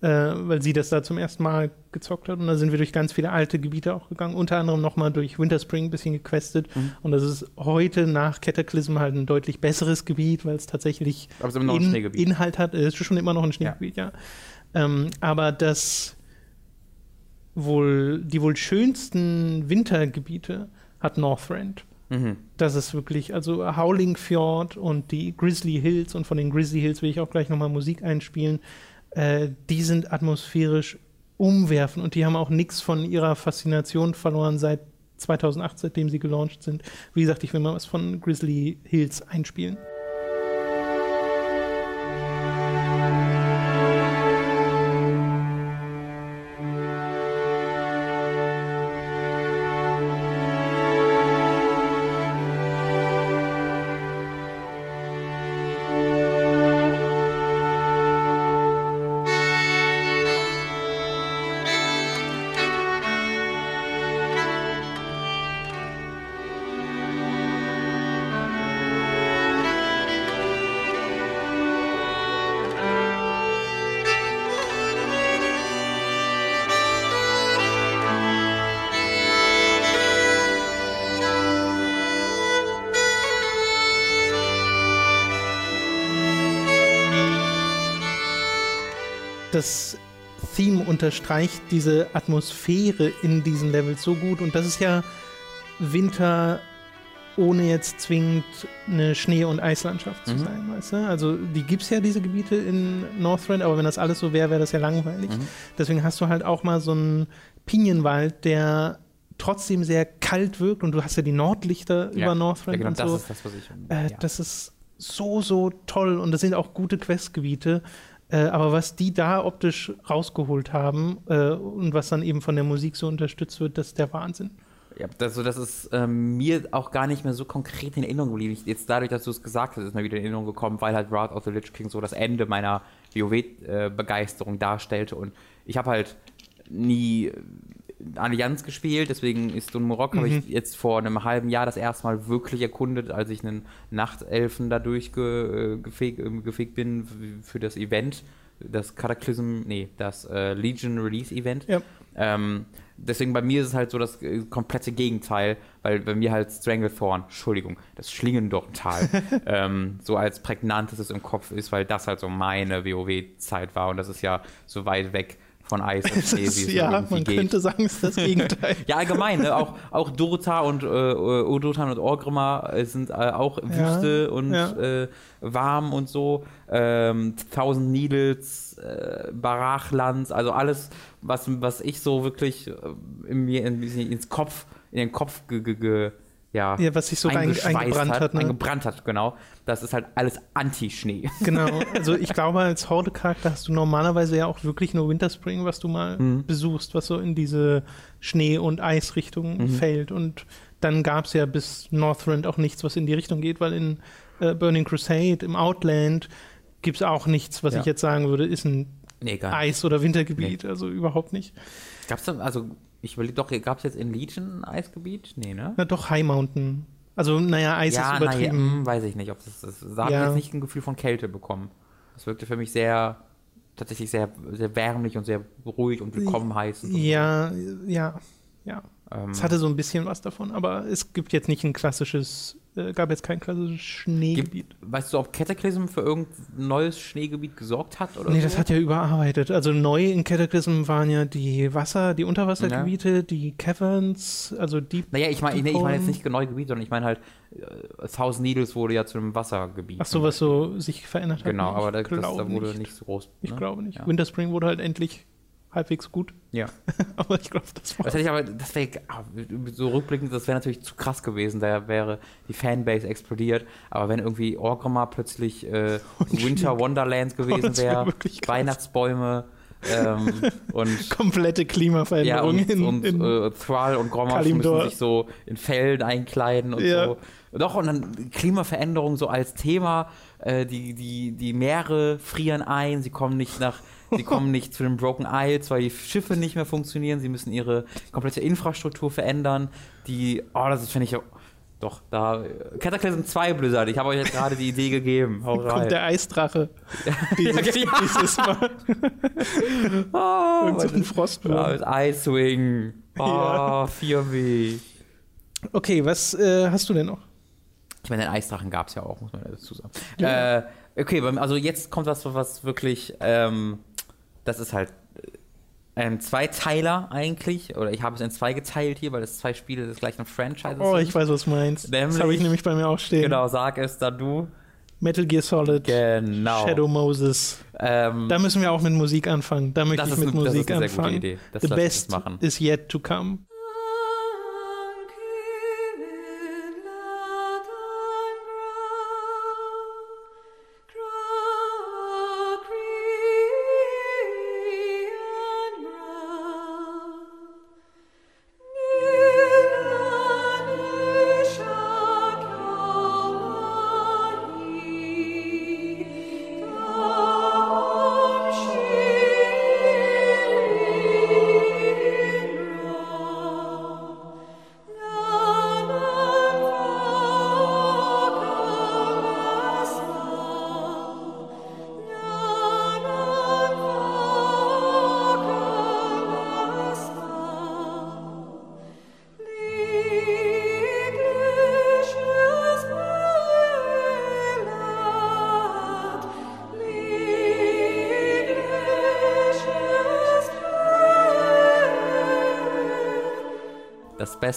äh, weil sie das da zum ersten Mal gezockt hat und da sind wir durch ganz viele alte Gebiete auch gegangen, unter anderem nochmal durch Winterspring ein bisschen gequestet Mhm. und das ist heute nach Cataclysm halt ein deutlich besseres Gebiet, weil es tatsächlich Aber es ist immer noch ein in, Schneegebiet. Inhalt hat. Es ist schon immer noch ein Schneegebiet, ja. Ähm, aber das wohl, die wohl schönsten Wintergebiete hat Northrend. Mhm. Das ist wirklich, also Howling Fjord und die Grizzly Hills und von den Grizzly Hills will ich auch gleich nochmal Musik einspielen. Äh, die sind atmosphärisch umwerfend und die haben auch nichts von ihrer Faszination verloren seit 2008, seitdem sie gelauncht sind. Wie gesagt, ich will mal was von Grizzly Hills einspielen. Unterstreicht diese Atmosphäre in diesen Levels so gut. Und das ist ja Winter ohne jetzt zwingend eine Schnee- und Eislandschaft zu Mhm. sein, weißt du? Also die gibt es ja, diese Gebiete in Northrend, aber wenn das alles so wäre, wäre das ja langweilig. Mhm. Deswegen hast du halt auch mal so einen Pinienwald, der trotzdem sehr kalt wirkt und du hast ja die Nordlichter Ja. über Northrend Ja, genau, und das so. ist das, was ich. Äh, ja. Das ist so, so toll und das sind auch gute Questgebiete. Äh, aber was die da optisch rausgeholt haben äh, und was dann eben von der Musik so unterstützt wird, das ist der Wahnsinn. Ja, das, so, das ist ähm, mir auch gar nicht mehr so konkret in Erinnerung geblieben. Jetzt dadurch, dass du es gesagt hast, ist mir wieder in Erinnerung gekommen, weil halt Wrath of the Lich King so das Ende meiner WoW-Begeisterung darstellte. Und ich habe halt nie äh, Allianz gespielt, deswegen ist Dun Morok habe ich jetzt vor einem halben Jahr das erste Mal wirklich erkundet, als ich einen Nachtelfen da durchgefegt äh, gefegt bin für das Event, das Cataclysm, nee, das äh, Legion Release Event. Ja. Ähm, deswegen bei mir ist es halt so das äh, komplette Gegenteil, weil bei mir halt Stranglethorn, Entschuldigung, das Schlingendorntal <laughs> ähm, so als prägnantestes im Kopf ist, weil das halt so meine WoW-Zeit war und das ist ja so weit weg von Eis <laughs> wie ist, ja, man geht. könnte sagen, es ist das <laughs> Gegenteil. Ja, allgemein, ne? auch, auch Durta und äh, Udotan und Orgrimmar äh, sind äh, auch Wüste und ja. Äh, warm und so. Ähm, Thousand Needles, äh, Barachlands, also alles, was, was ich so wirklich äh, in mir in, ins Kopf, in den Kopf ge, ge, ge, ja, Ja, was sich so eingebrannt hat. ne? eingebrannt hat, genau. Das ist halt alles Anti-Schnee. <laughs> Genau, also ich glaube, als Horde-Charakter hast du normalerweise ja auch wirklich nur Winterspring, was du mal Mhm. besuchst, was so in diese Schnee- und Eisrichtung Mhm. fällt. Und dann gab es ja bis Northrend auch nichts, was in die Richtung geht, weil in äh, Burning Crusade, im Outland, gibt es auch nichts, was Ja. ich jetzt sagen würde, ist ein Nee. Eis- oder Wintergebiet. Also überhaupt nicht. Gab's da, also, ich überlege doch, gab es jetzt in Legion ein Eisgebiet? Nee, ne? Na doch, High Mountain. Also, naja, Eis ist ja, übertrieben. Naja, hm, weiß ich nicht, ob das ist. Da habe ich Ja. jetzt nicht ein Gefühl von Kälte bekommen. Das wirkte für mich sehr, tatsächlich sehr, sehr wärmlich und sehr ruhig und willkommen heißend. und so. Ja, ja, ja. Ähm, Es hatte so ein bisschen was davon, aber es gibt jetzt nicht ein klassisches äh, gab jetzt kein klassisches Schneegebiet. Gibt, weißt du, ob Cataclysm für irgendein neues Schneegebiet gesorgt hat? Oder nee, so? das hat ja überarbeitet. Also neu in Cataclysm waren ja die Wasser, die Unterwassergebiete, ja. die Caverns, also die. Naja, ich meine nee, ich mein jetzt nicht neue Gebiete, sondern ich meine halt, äh, Thousand Needles wurde ja zu einem Wassergebiet. Ach so, was so sich verändert hat. Genau, aber das, das, da wurde nicht. nicht so groß. Ne? Ich glaube nicht. Ja. Winterspring wurde halt endlich halbwegs gut. Ja. <laughs> aber ich glaube, das war. Das hätte ich aber, das wäre so rückblickend, das wäre natürlich zu krass gewesen. Da wäre die Fanbase explodiert. Aber wenn irgendwie Orgrimmar plötzlich äh, <laughs> Winter Wonderlands gewesen wäre, wär Weihnachtsbäume. ähm, <laughs> und komplette Klimaveränderung ja, und, in, und in äh, Thrall und Grommash müssen sich so in Fällen einkleiden und ja. so. Doch, und dann Klimaveränderung so als Thema. Äh, die, die, die Meere frieren ein, sie kommen nicht nach Sie <laughs> kommen nicht zu den Broken Isles, weil die Schiffe nicht mehr funktionieren. Sie müssen ihre komplette Infrastruktur verändern. Die, oh, das finde ich doch, da. Cataclysm 2 Blizzard, ich habe euch jetzt gerade die Idee gegeben. Hau rein. Kommt der Eisdrache. <laughs> dieses, ja, dieses Mal. <laughs> oh, Und so ein Frostwurm. Ja, mit Icewing. Oh, ja. 4W. Okay, was äh, hast du denn noch? Ich meine, den Eisdrachen gab es ja auch, muss man dazu sagen. Ja. Äh, okay, also jetzt kommt was, was wirklich ähm, das ist halt äh, ein Zweiteiler eigentlich, oder ich habe es in zwei geteilt hier, weil es zwei Spiele des gleichen Franchises oh, sind. Oh, ich weiß, was du meinst. Nämlich, das habe ich nämlich bei mir auch stehen. Genau, sag es da du. Metal Gear Solid. Genau. Shadow Moses. Ähm, da müssen wir auch mit Musik anfangen. Da möchte ich mit eine, Musik das ist eine anfangen. Gute Idee. Das The best is yet to come.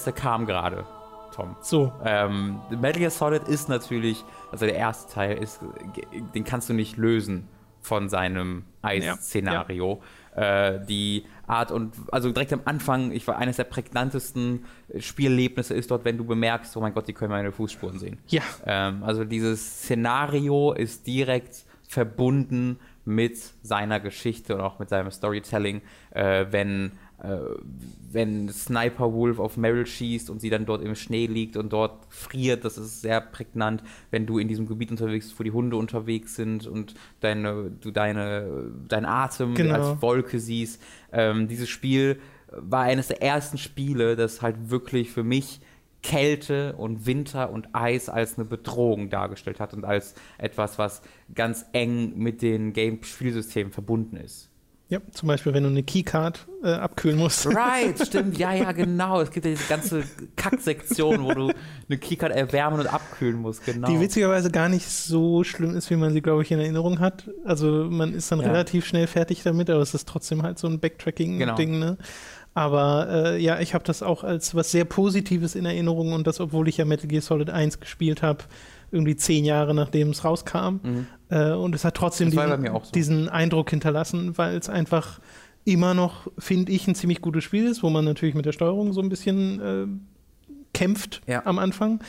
Beste kam gerade, Tom. So. Ähm, Metal Gear Solid ist natürlich, also der erste Teil ist, den kannst du nicht lösen von seinem Eis-Szenario. Ja, ja. äh, die Art und, also direkt am Anfang, ich war eines der prägnantesten Spielerlebnisse ist dort, wenn du bemerkst, oh mein Gott, die können meine Fußspuren sehen. Ja. Ähm, also dieses Szenario ist direkt verbunden mit seiner Geschichte und auch mit seinem Storytelling, äh, wenn wenn Sniper Wolf auf Meryl schießt und sie dann dort im Schnee liegt und dort friert, das ist sehr prägnant, wenn du in diesem Gebiet unterwegs bist, wo die Hunde unterwegs sind und deine, du deine, dein Atem genau. als Wolke siehst. Ähm, dieses Spiel war eines der ersten Spiele, das halt wirklich für mich Kälte und Winter und Eis als eine Bedrohung dargestellt hat und als etwas, was ganz eng mit den Game-Spielsystemen verbunden ist. Ja, zum Beispiel, wenn du eine Keycard äh, abkühlen musst. <laughs> Right, stimmt, ja, ja, genau. Es gibt ja diese ganze Kacksektion, wo du eine Keycard erwärmen und abkühlen musst, genau. Die witzigerweise gar nicht so schlimm ist, wie man sie, glaube ich, in Erinnerung hat. Also man ist dann ja. relativ schnell fertig damit, aber es ist trotzdem halt so ein Backtracking-Ding, genau. ne? Aber äh, ja, ich habe das auch als was sehr Positives in Erinnerung und das, obwohl ich ja Metal Gear Solid 1 gespielt habe, irgendwie zehn Jahre nachdem es rauskam. Mhm. Äh, und es hat trotzdem diesen, so. diesen, Eindruck hinterlassen, weil es einfach immer noch, finde ich, ein ziemlich gutes Spiel ist, wo man natürlich mit der Steuerung so ein bisschen äh, kämpft ja. am Anfang.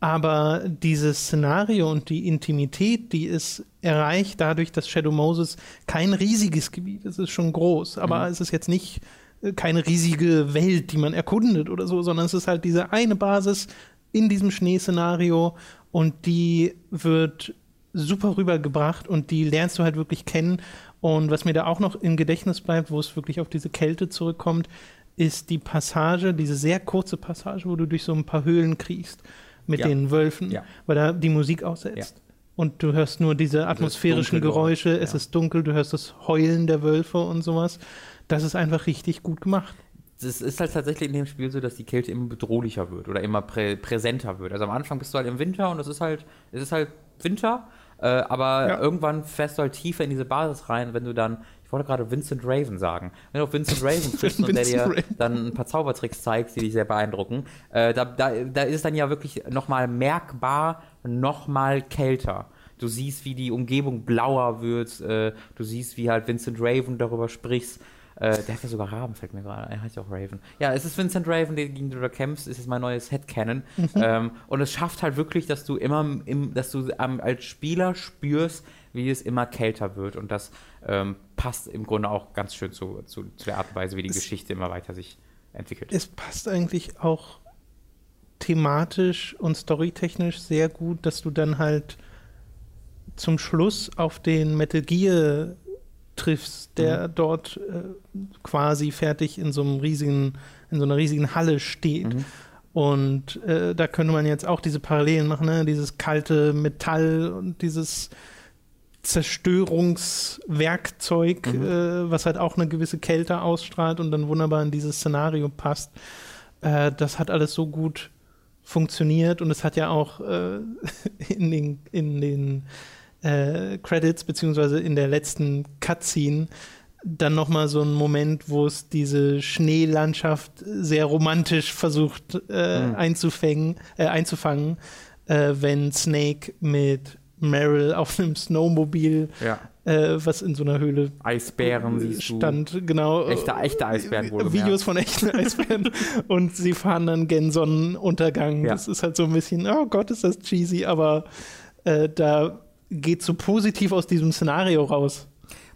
Aber dieses Szenario und die Intimität, die es erreicht, dadurch, dass Shadow Moses kein riesiges Gebiet ist, ist schon groß, aber mhm. es ist jetzt nicht äh, keine riesige Welt, die man erkundet oder so, sondern es ist halt diese eine Basis in diesem Schneeszenario und die wird super rübergebracht und die lernst du halt wirklich kennen. Und was mir da auch noch im Gedächtnis bleibt, wo es wirklich auf diese Kälte zurückkommt, ist die Passage, diese sehr kurze Passage, wo du durch so ein paar Höhlen kriegst mit ja. den Wölfen, ja. weil da die Musik aussetzt. Ja. Und du hörst nur diese atmosphärischen Geräusche, es ist dunkel, du hörst das Heulen der Wölfe und sowas. Das ist einfach richtig gut gemacht es ist halt tatsächlich in dem Spiel so, dass die Kälte immer bedrohlicher wird oder immer prä präsenter wird. Also am Anfang bist du halt im Winter und es ist halt, es ist halt Winter, äh, aber ja. irgendwann fährst du halt tiefer in diese Basis rein, wenn du dann, ich wollte gerade Vincent Raven sagen, wenn du auf Vincent Raven <laughs> triffst und der dir Raven. dann ein paar Zaubertricks zeigt, die dich sehr beeindrucken, äh, da, da, da ist es dann ja wirklich nochmal merkbar, nochmal kälter. Du siehst, wie die Umgebung blauer wird, äh, du siehst, wie halt Vincent Raven darüber sprichst. Äh, der hat ja sogar Raben, fällt mir gerade. Er heißt ja auch Raven. Ja, es ist Vincent Raven, gegen du da kämpfst. Es ist mein neues Headcanon. Mhm. Ähm, und es schafft halt wirklich, dass du immer, im, dass du ähm, als Spieler spürst, wie es immer kälter wird. Und das ähm, passt im Grunde auch ganz schön zu, zu, zu der Art und Weise, wie die es, Geschichte immer weiter sich entwickelt. Es passt eigentlich auch thematisch und storytechnisch sehr gut, dass du dann halt zum Schluss auf den Metal Gear triffst, der mhm. dort äh, quasi fertig in so einem riesigen, in so einer riesigen Halle steht. Mhm. Und äh, da könnte man jetzt auch diese Parallelen machen, ne? dieses kalte Metall und dieses Zerstörungswerkzeug, mhm. äh, was halt auch eine gewisse Kälte ausstrahlt und dann wunderbar in dieses Szenario passt. Äh, das hat alles so gut funktioniert und es hat ja auch äh, <laughs> in den, in den äh, Credits, beziehungsweise in der letzten Cutscene, dann nochmal so ein Moment, wo es diese Schneelandschaft sehr romantisch versucht äh, mhm. äh, einzufangen, äh, wenn Snake mit Meryl auf einem Snowmobil, ja. äh, was in so einer Höhle Eisbären siehst stand, du. genau. Echte, echte Eisbären wohl. Videos von echten <laughs> Eisbären und sie fahren dann gen Sonnenuntergang. Ja. Das ist halt so ein bisschen, oh Gott, ist das cheesy, aber äh, da geht so positiv aus diesem Szenario raus.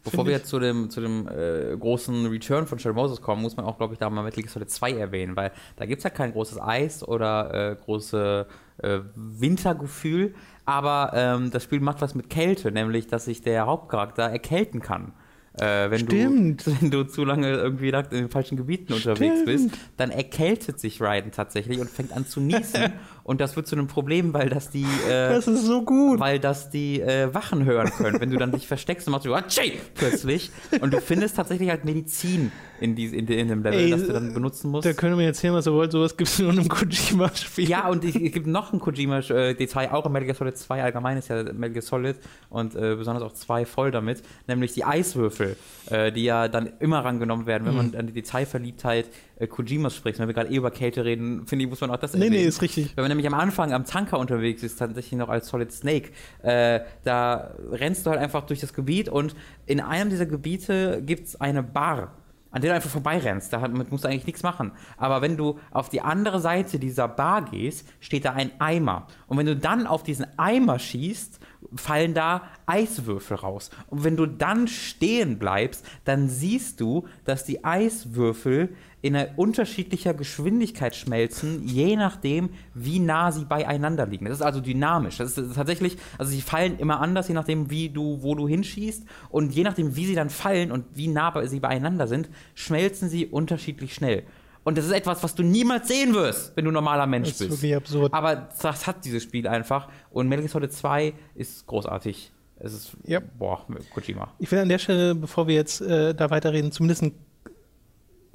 Bevor wir jetzt zu dem, zu dem äh, großen Return von Shadow Moses kommen, muss man auch, glaube ich, da mal Metal Gear Solid 2 erwähnen, weil da gibt es ja kein großes Eis oder äh, große äh, Wintergefühl, aber ähm, das Spiel macht was mit Kälte, nämlich, dass sich der Hauptcharakter erkälten kann. Äh, wenn, Stimmt. Du, <laughs> wenn du zu lange irgendwie in den falschen Gebieten Stimmt. unterwegs bist, dann erkältet sich Raiden tatsächlich und fängt an zu niesen. <laughs> und das wird zu einem Problem, weil das die. Äh, das ist so gut. Weil das die äh, Wachen hören können. wenn du dann dich versteckst und machst du Atschei! plötzlich. Und du findest tatsächlich halt Medizin in, die, in, in dem Level, Ey, das du dann benutzen musst. Da können wir jetzt erzählen, was ihr wollt. Sowas gibt es nur in einem Kojima-Spiel. Ja, und es gibt noch ein Kojima-Detail, auch in Metal Gear Solid 2 allgemein ist ja Metal Gear Solid und äh, besonders auch 2 voll damit, nämlich die Eiswürfel, äh, die ja dann immer rangenommen werden, wenn mhm. man an die Detailverliebtheit äh, Kojimas spricht. Wenn wir gerade eh über Kälte reden, finde ich, muss man auch das erwähnen. Nee, nee, ist richtig. Wenn man nämlich am Anfang am Tanker unterwegs ist, tatsächlich noch als Solid Snake, äh, da rennst du halt einfach durch das Gebiet und in einem dieser Gebiete gibt es eine Bar an der du einfach vorbeirennst. Damit musst du eigentlich nichts machen. Aber wenn du auf die andere Seite dieser Bar gehst, steht da ein Eimer. Und wenn du dann auf diesen Eimer schießt, fallen da Eiswürfel raus. Und wenn du dann stehen bleibst, dann siehst du, dass die Eiswürfel in unterschiedlicher Geschwindigkeit schmelzen, je nachdem, wie nah sie beieinander liegen. Das ist also dynamisch. Das ist tatsächlich, also sie fallen immer anders, je nachdem, wie du, wo du hinschießt. Und je nachdem, wie sie dann fallen und wie nah sie beieinander sind, schmelzen sie unterschiedlich schnell. Und das ist etwas, was du niemals sehen wirst, wenn du normaler Mensch bist. Das ist wirklich absurd. Aber das hat dieses Spiel einfach. Und Metal Gear Solid 2 ist großartig. Es ist, ja. boah, Kojima. Ich will an der Stelle, bevor wir jetzt äh, da weiterreden, zumindest einen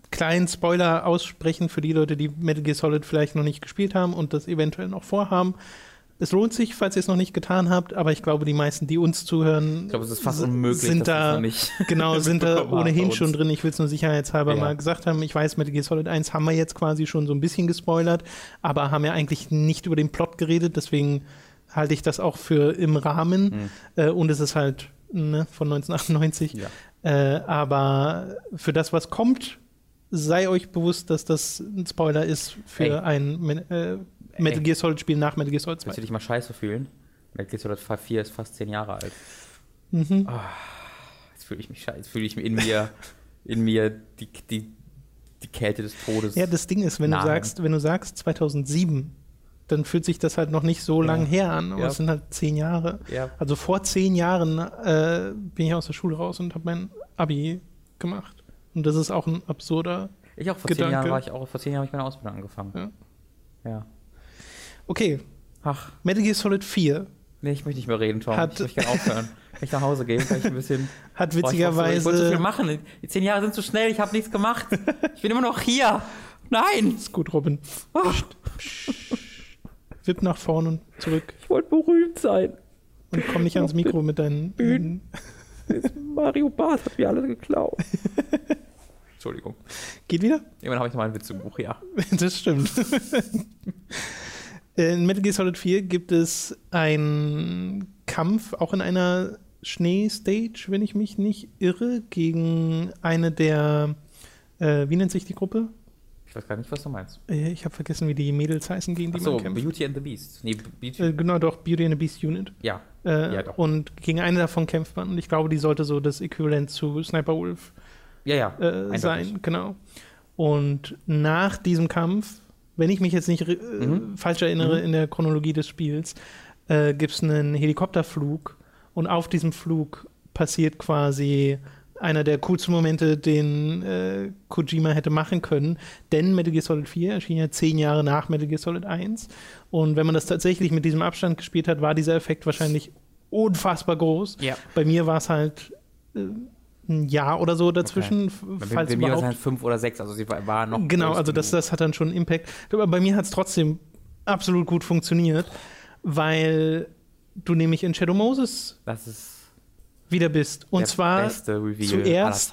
kleinen Spoiler aussprechen für die Leute, die Metal Gear Solid vielleicht noch nicht gespielt haben und das eventuell noch vorhaben. Es lohnt sich, falls ihr es noch nicht getan habt, aber ich glaube, die meisten, die uns zuhören, ich glaube, es ist fast unmöglich, sind da, <laughs> genau, sind da ohnehin schon drin. Ich will es nur sicherheitshalber ja. mal gesagt haben. Ich weiß, Metal Gear Solid 1 haben wir jetzt quasi schon so ein bisschen gespoilert, aber haben ja eigentlich nicht über den Plot geredet, deswegen halte ich das auch für im Rahmen. Äh, und es ist halt ne, von 1998. Ja. Äh, aber für das, was kommt, sei euch bewusst, dass das ein Spoiler ist für Ey. ein äh, Metal Gear Solid Spiel nach Metal Gear Solid 2. Willst du dich mal scheiße fühlen? Metal Gear Solid 4 ist fast zehn Jahre alt. Mhm. Oh, jetzt fühle ich mich scheiße. Jetzt fühle ich in mir, in mir die, die, die Kälte des Todes. Ja, das Ding ist, wenn du sagst, wenn du sagst 2007, dann fühlt sich das halt noch nicht so ja. lang her an. Aber ja. es sind halt zehn Jahre. Ja. Also vor zehn Jahren äh, bin ich aus der Schule raus und habe mein Abi gemacht. Und das ist auch ein absurder. Ich auch vor Gedanke. zehn Jahren war ich auch, vor zehn Jahren habe ich meine Ausbildung angefangen. Ja. ja. Okay. Ach. Metal Gear Solid 4 Nee, ich möchte nicht mehr reden, Tom. Hat- ich möchte gerne aufhören. Kann <laughs> ich nach Hause gehen? Kann ich ein bisschen. Hat witzigerweise. Ich wollte so viel machen. Die zehn Jahre sind zu schnell, ich habe nichts gemacht. Ich bin immer noch hier. Nein! ist gut, Robin. Ach, Wipp nach vorn und zurück ich wollte berühmt sein. und komm nicht ans Mikro mit deinen. Bühnen. Mario Barth hat mir alles geklaut. <laughs> Entschuldigung. Geht wieder? Irgendwann habe ich noch mal ein Witz im Buch, ja. Das stimmt. In Metal Gear Solid 4 gibt es einen Kampf, auch in einer Schneestage, wenn ich mich nicht irre, gegen eine der, äh, wie nennt sich die Gruppe? Ich weiß gar nicht, was du meinst. Äh, ich habe vergessen, wie die Mädels heißen, gegen die Achso, man kämpft. Beauty and the Beast. Nee, Beauty. Äh, genau, doch, Beauty and the Beast Unit. ja. Äh, Ja, doch. und gegen eine davon kämpft man. Und ich glaube, die sollte so das Äquivalent zu Sniper Wolf Ja, ja. äh, sein, genau. Und nach diesem Kampf, wenn ich mich jetzt nicht äh, Mhm. falsch erinnere Mhm. in der Chronologie des Spiels, äh, gibt es einen Helikopterflug und auf diesem Flug passiert quasi einer der coolsten Momente, den äh, Kojima hätte machen können. Denn Metal Gear Solid 4 erschien ja zehn Jahre nach Metal Gear Solid 1. Und wenn man das tatsächlich mit diesem Abstand gespielt hat, war dieser Effekt wahrscheinlich unfassbar groß. Ja. Bei mir war es halt äh, ein Jahr oder so dazwischen, Bei, falls bei mir war es fünf oder sechs, also sie war, war noch. Genau, also das, das hat dann schon einen Impact. Aber bei mir hat es trotzdem absolut gut funktioniert, weil du nämlich in Shadow Moses wieder bist. Und zwar zuerst-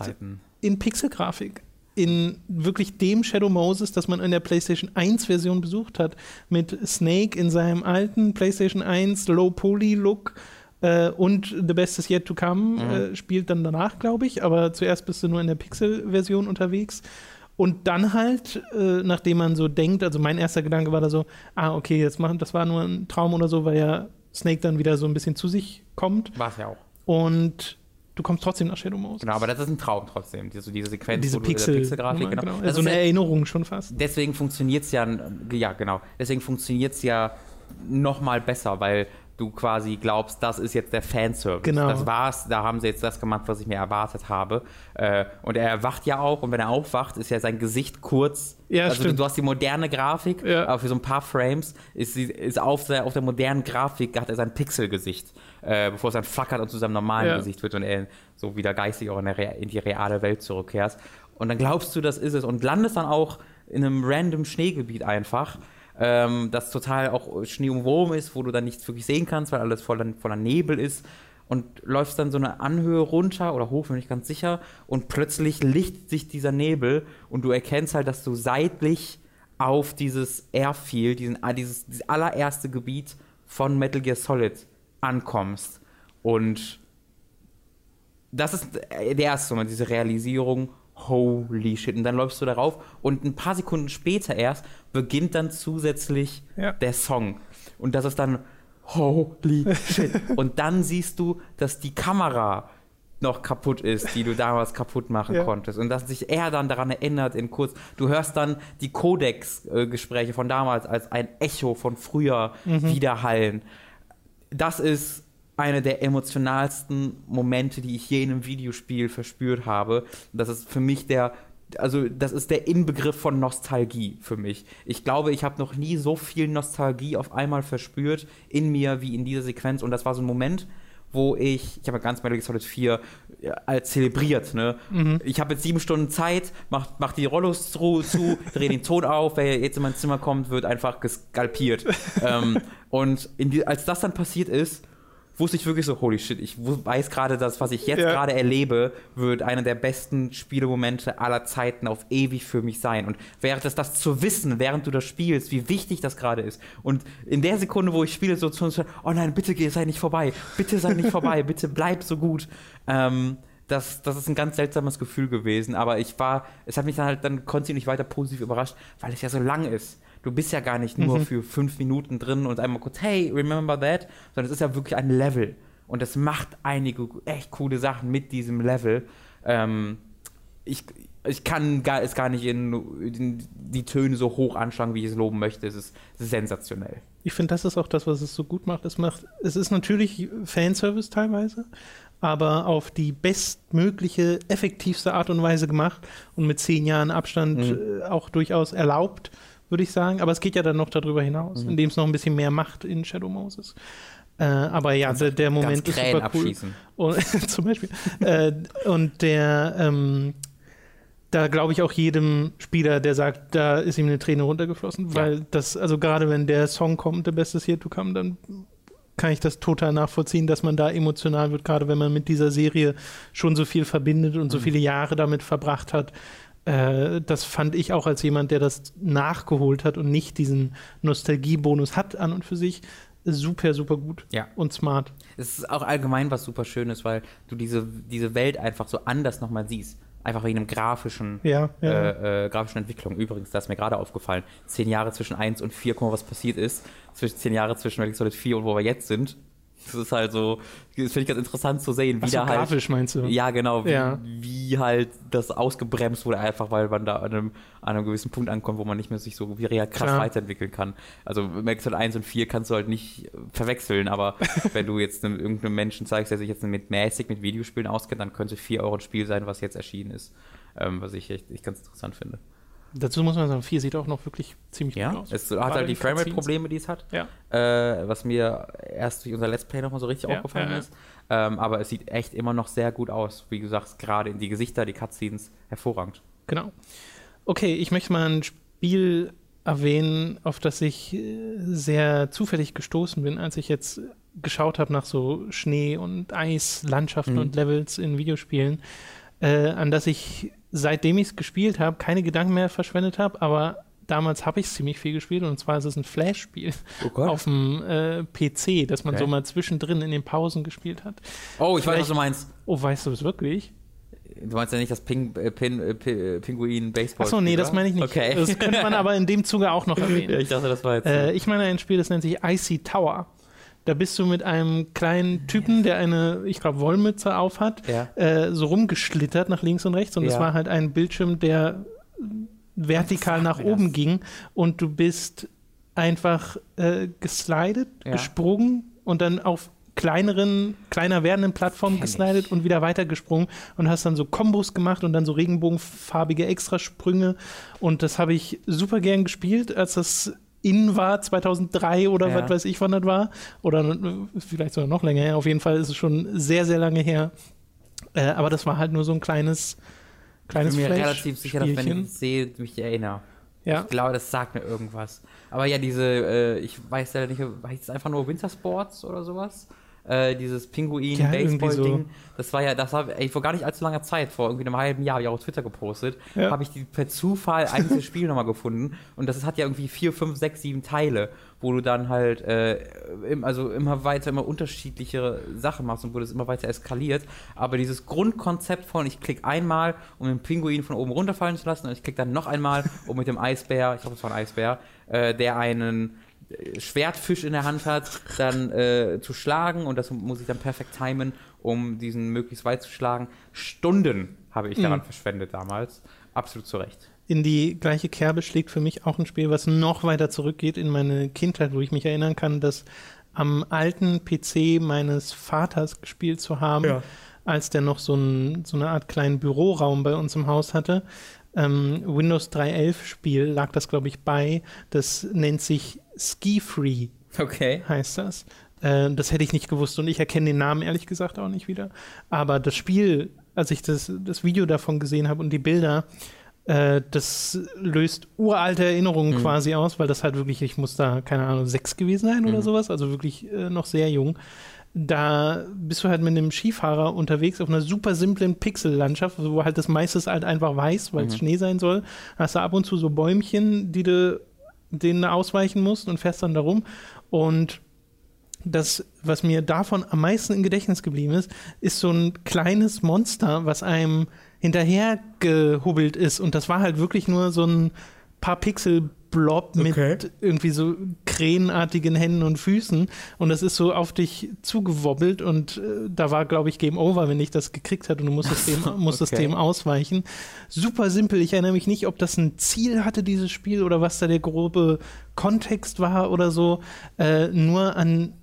in Pixelgrafik. In wirklich dem Shadow Moses, das man in der PlayStation 1 Version besucht hat, mit Snake in seinem alten PlayStation 1 Low-Poly-Look äh, und The Best is Yet to Come Mhm. äh, spielt dann danach, glaube ich, aber zuerst bist du nur in der Pixel-Version unterwegs. Und dann halt, äh, nachdem man so denkt, also mein erster Gedanke war da so, ah, okay, jetzt machen, das war nur ein Traum oder so, weil ja Snake dann wieder so ein bisschen zu sich kommt. War es ja auch. Und du kommst trotzdem nach Shadow Moses. Genau, aber das ist ein Traum trotzdem. Diese, diese Sequenz, diese Pixel, Pixelgrafik, genau. genau. Das so ist eine ja- Erinnerung schon fast. deswegen funktioniert es ja, ja genau, deswegen funktioniert es ja noch mal besser, weil du quasi glaubst, das ist jetzt der Fanservice. Genau. Das war's, da haben sie jetzt das gemacht, was ich mir erwartet habe. Äh, und er erwacht ja auch und wenn er aufwacht, ist ja sein Gesicht kurz. Ja, also du, stimmt. du hast die moderne Grafik, Ja. aber für so ein paar Frames ist, sie- ist auf, der, auf der modernen Grafik hat er sein Pixelgesicht, äh, bevor es dann flackert und zu seinem normalen Ja. Gesicht wird und er so wieder geistig auch in, der in die reale Welt zurückkehrt. Und dann glaubst du, das ist es und landest dann auch in einem random Schneegebiet einfach, ähm, das total auch Schnee umwoben ist, wo du dann nichts wirklich sehen kannst, weil alles voller, voller Nebel ist und läufst dann so eine Anhöhe runter oder hoch, bin ich ganz sicher, und plötzlich lichtet sich dieser Nebel und du erkennst halt, dass du seitlich auf dieses Airfield, diesen, ah, dieses, dieses allererste Gebiet von Metal Gear Solid ankommst. Und das ist der erste Moment, diese Realisierung, holy shit. Und dann läufst du darauf und ein paar Sekunden später erst beginnt dann zusätzlich Ja. der Song. Und das ist dann holy shit. <laughs> und dann siehst du, dass die Kamera noch kaputt ist, die du damals kaputt machen Ja. konntest. Und dass sich er dann daran erinnert in kurz. Du hörst dann die Codex-Gespräche von damals als ein Echo von früher widerhallen. Das ist eine der emotionalsten Momente, die ich je in einem Videospiel verspürt habe. Das ist für mich der, also das ist der Inbegriff von Nostalgie für mich. Ich glaube, ich habe noch nie so viel Nostalgie auf einmal verspürt in mir wie in dieser Sequenz. Und das war so ein Moment, wo ich, ich habe ja ganz Metal Gear Solid 4 ja, als zelebriert, ne? Ich habe jetzt sieben Stunden Zeit, mach, mach die Rollos zu, zu drehe den Ton auf, wer jetzt in mein Zimmer kommt, wird einfach geskalpiert. <laughs> ähm, und die, als das dann passiert ist, wusste ich wirklich so, holy shit, ich weiß gerade, dass was ich jetzt Ja. gerade erlebe, wird einer der besten Spielemomente aller Zeiten auf ewig für mich sein. Und während das, das zu wissen, während du das spielst, wie wichtig das gerade ist. Und in der Sekunde, wo ich spiele, so zu uns, oh nein, bitte geh, sei nicht vorbei, bitte sei nicht vorbei, <laughs> bitte bleib so gut. Ähm, das, das ist ein ganz seltsames Gefühl gewesen, aber ich war, es hat mich dann halt dann kontinuierlich weiter positiv überrascht, weil es ja so lang ist. Du bist ja gar nicht nur Mhm. für fünf Minuten drin und einmal kurz, hey, remember that, sondern es ist ja wirklich ein Level. Und es macht einige echt coole Sachen mit diesem Level. Ähm, ich, ich kann gar, es gar nicht in, in die Töne so hoch anschlagen, wie ich es loben möchte. Es ist sensationell. Ich finde, das ist auch das, was es so gut macht. Es macht, es ist natürlich Fanservice teilweise, aber auf die bestmögliche, effektivste Art und Weise gemacht und mit zehn Jahren Abstand Mhm. äh, auch durchaus erlaubt, würde ich sagen. Aber es geht ja dann noch darüber hinaus, Mhm. indem es noch ein bisschen mehr macht in Shadow Moses. Äh, aber ja, der, der Moment ist super cool. abschießen. Und, <laughs> zum Beispiel. äh, und der, ähm, da glaube ich auch jedem Spieler, der sagt, da ist ihm eine Träne runtergeflossen, weil das, also gerade wenn der Song kommt, The Best is Here to Come, dann kann ich das total nachvollziehen, dass man da emotional wird, gerade wenn man mit dieser Serie schon so viel verbindet und so Mhm. viele Jahre damit verbracht hat. Äh, das fand ich auch als jemand, der das nachgeholt hat und nicht diesen Nostalgiebonus hat an und für sich, super, super gut Ja. und smart. Es ist auch allgemein was super Schönes, weil du diese, diese Welt einfach so anders nochmal siehst. Einfach wegen einem grafischen, Ja, ja. Äh, äh, grafischen Entwicklung. Übrigens, da ist mir gerade aufgefallen, zehn Jahre zwischen 1 und 4, guck mal, was passiert ist. Zwischen zehn Jahre zwischen Metal Solid 4 und wo wir jetzt sind. Das ist halt so, das finde ich ganz interessant zu sehen, wie so, da halt. grafisch meinst du? Ja, genau, wie, Ja. wie halt das ausgebremst wurde, einfach weil man da an einem, an einem gewissen Punkt ankommt, wo man nicht mehr sich so wie real krass Klar. weiterentwickeln kann. Also Solid 1 und 4 kannst du halt nicht äh, verwechseln, aber <laughs> wenn du jetzt einem, irgendeinem Menschen zeigst, der sich jetzt mit mäßig mit Videospielen auskennt, dann könnte 4 Euro ein Spiel sein, was jetzt erschienen ist. Ähm, was ich echt, echt ganz interessant finde. Dazu muss man sagen, 4 sieht auch noch wirklich ziemlich gut Ja, aus. es hat halt die. Framerate-Probleme, die es hat. Ja. Äh, was mir erst durch unser Let's Play nochmal so richtig Ja, aufgefallen ja, ist. Ähm, aber es sieht echt immer noch sehr gut aus. Wie gesagt, gerade in die Gesichter, die Cutscenes, hervorragend. Genau. Okay, ich möchte mal ein Spiel erwähnen, auf das ich äh, sehr zufällig gestoßen bin, als ich jetzt geschaut habe nach so Schnee und Eis, Landschaften Mhm. und Levels in Videospielen, äh, an das ich, seitdem ich es gespielt habe, keine Gedanken mehr verschwendet habe, aber damals habe ich ziemlich viel gespielt und zwar ist es ein Flash-Spiel Oh auf dem äh, PC, das man Okay. so mal zwischendrin in den Pausen gespielt hat. Oh, ich weiß, Vielleicht- was du meinst. Oh, weißt du es wirklich? Du meinst ja nicht das Ping, äh, Pin, äh, äh, Pinguin Baseball. Achso, nee, das meine ich nicht. Okay. Das könnte man aber in dem Zuge auch noch <laughs> erwähnen. ja, ich dachte, das war jetzt. Äh, ich meine ein Spiel, das nennt sich Icy Tower. Da bist du mit einem kleinen Typen, der eine, ich glaube, Wollmütze auf hat, Ja. äh, so rumgeschlittert nach links und rechts. Und es Ja. war halt ein Bildschirm, der vertikal nach oben das. ging. Und du bist einfach äh, geslidet, Ja. gesprungen und dann auf kleineren, kleiner werdenden Plattformen geslidet und wieder weitergesprungen und hast dann so Kombos gemacht und dann so regenbogenfarbige Extrasprünge. Und das habe ich super gern gespielt, als das in war, 2003 oder Ja. was weiß ich, wann das war. Oder äh, vielleicht sogar noch länger her. Auf jeden Fall ist es schon sehr, sehr lange her. Äh, aber das war halt nur so ein kleines, ich kleines bin mir relativ sicher, dass wenn ich es sehe, mich erinnere. Ja. Ich glaube, das sagt mir irgendwas. Aber ja, diese, äh, ich weiß ja nicht, heißt es einfach nur Wintersports oder sowas? Äh, dieses Pinguin-Baseball-Ding, so. das war ja, das war ey, vor gar nicht allzu langer Zeit, vor irgendwie einem halben Jahr, habe ich auch auf Twitter gepostet, Ja. habe ich die per Zufall einzelne <laughs> Spiel nochmal gefunden und das hat ja irgendwie vier, fünf, sechs, sieben Teile, wo du dann halt äh, im, also immer weiter, immer unterschiedlichere Sachen machst und wo das immer weiter eskaliert. Aber dieses Grundkonzept von ich klicke einmal, um den Pinguin von oben runterfallen zu lassen und ich klicke dann noch einmal, um mit dem Eisbär, ich glaube, es war ein Eisbär, äh, der einen Schwertfisch in der Hand hat, dann äh, zu schlagen und das muss ich dann perfekt timen, um diesen möglichst weit zu schlagen. Stunden habe ich daran Mhm. verschwendet damals. Absolut zu Recht. in die gleiche Kerbe schlägt für mich auch ein Spiel, was noch weiter zurückgeht in meine Kindheit, wo ich mich erinnern kann, das am alten PC meines Vaters gespielt zu haben, Ja. als der noch so, ein, so eine Art kleinen Büroraum bei uns im Haus hatte. Ähm, Windows 3.11 Spiel lag das, glaube ich, bei. Das nennt sich Ski Free, Okay. heißt das. Äh, das hätte ich nicht gewusst und ich erkenne den Namen ehrlich gesagt auch nicht wieder. Aber das Spiel, als ich das, das Video davon gesehen habe und die Bilder, äh, das löst uralte Erinnerungen Mhm. quasi aus, weil das halt wirklich, ich muss da, keine Ahnung, sechs gewesen sein oder Mhm. sowas, also wirklich äh, noch sehr jung. Da bist du halt mit einem Skifahrer unterwegs auf einer super simplen Pixellandschaft, wo halt das meiste halt einfach weiß, weil es Mhm. Schnee sein soll. Hast du ab und zu so Bäumchen, die du denen ausweichen musst und fährst dann darum. Und das, was mir davon am meisten im Gedächtnis geblieben ist, ist so ein kleines Monster, was einem hinterher gehubbelt ist. Und das war halt wirklich nur so ein paar Pixel Blob mit Okay. irgendwie so krähenartigen Händen und Füßen und das ist so auf dich zugewobbelt und äh, da war, glaube ich, Game Over, wenn ich das gekriegt hatte und du musstest, dem, musstest okay. dem ausweichen. Super simpel, ich erinnere mich nicht, ob das ein Ziel hatte, dieses Spiel, oder was da der grobe Kontext war oder so, äh, nur an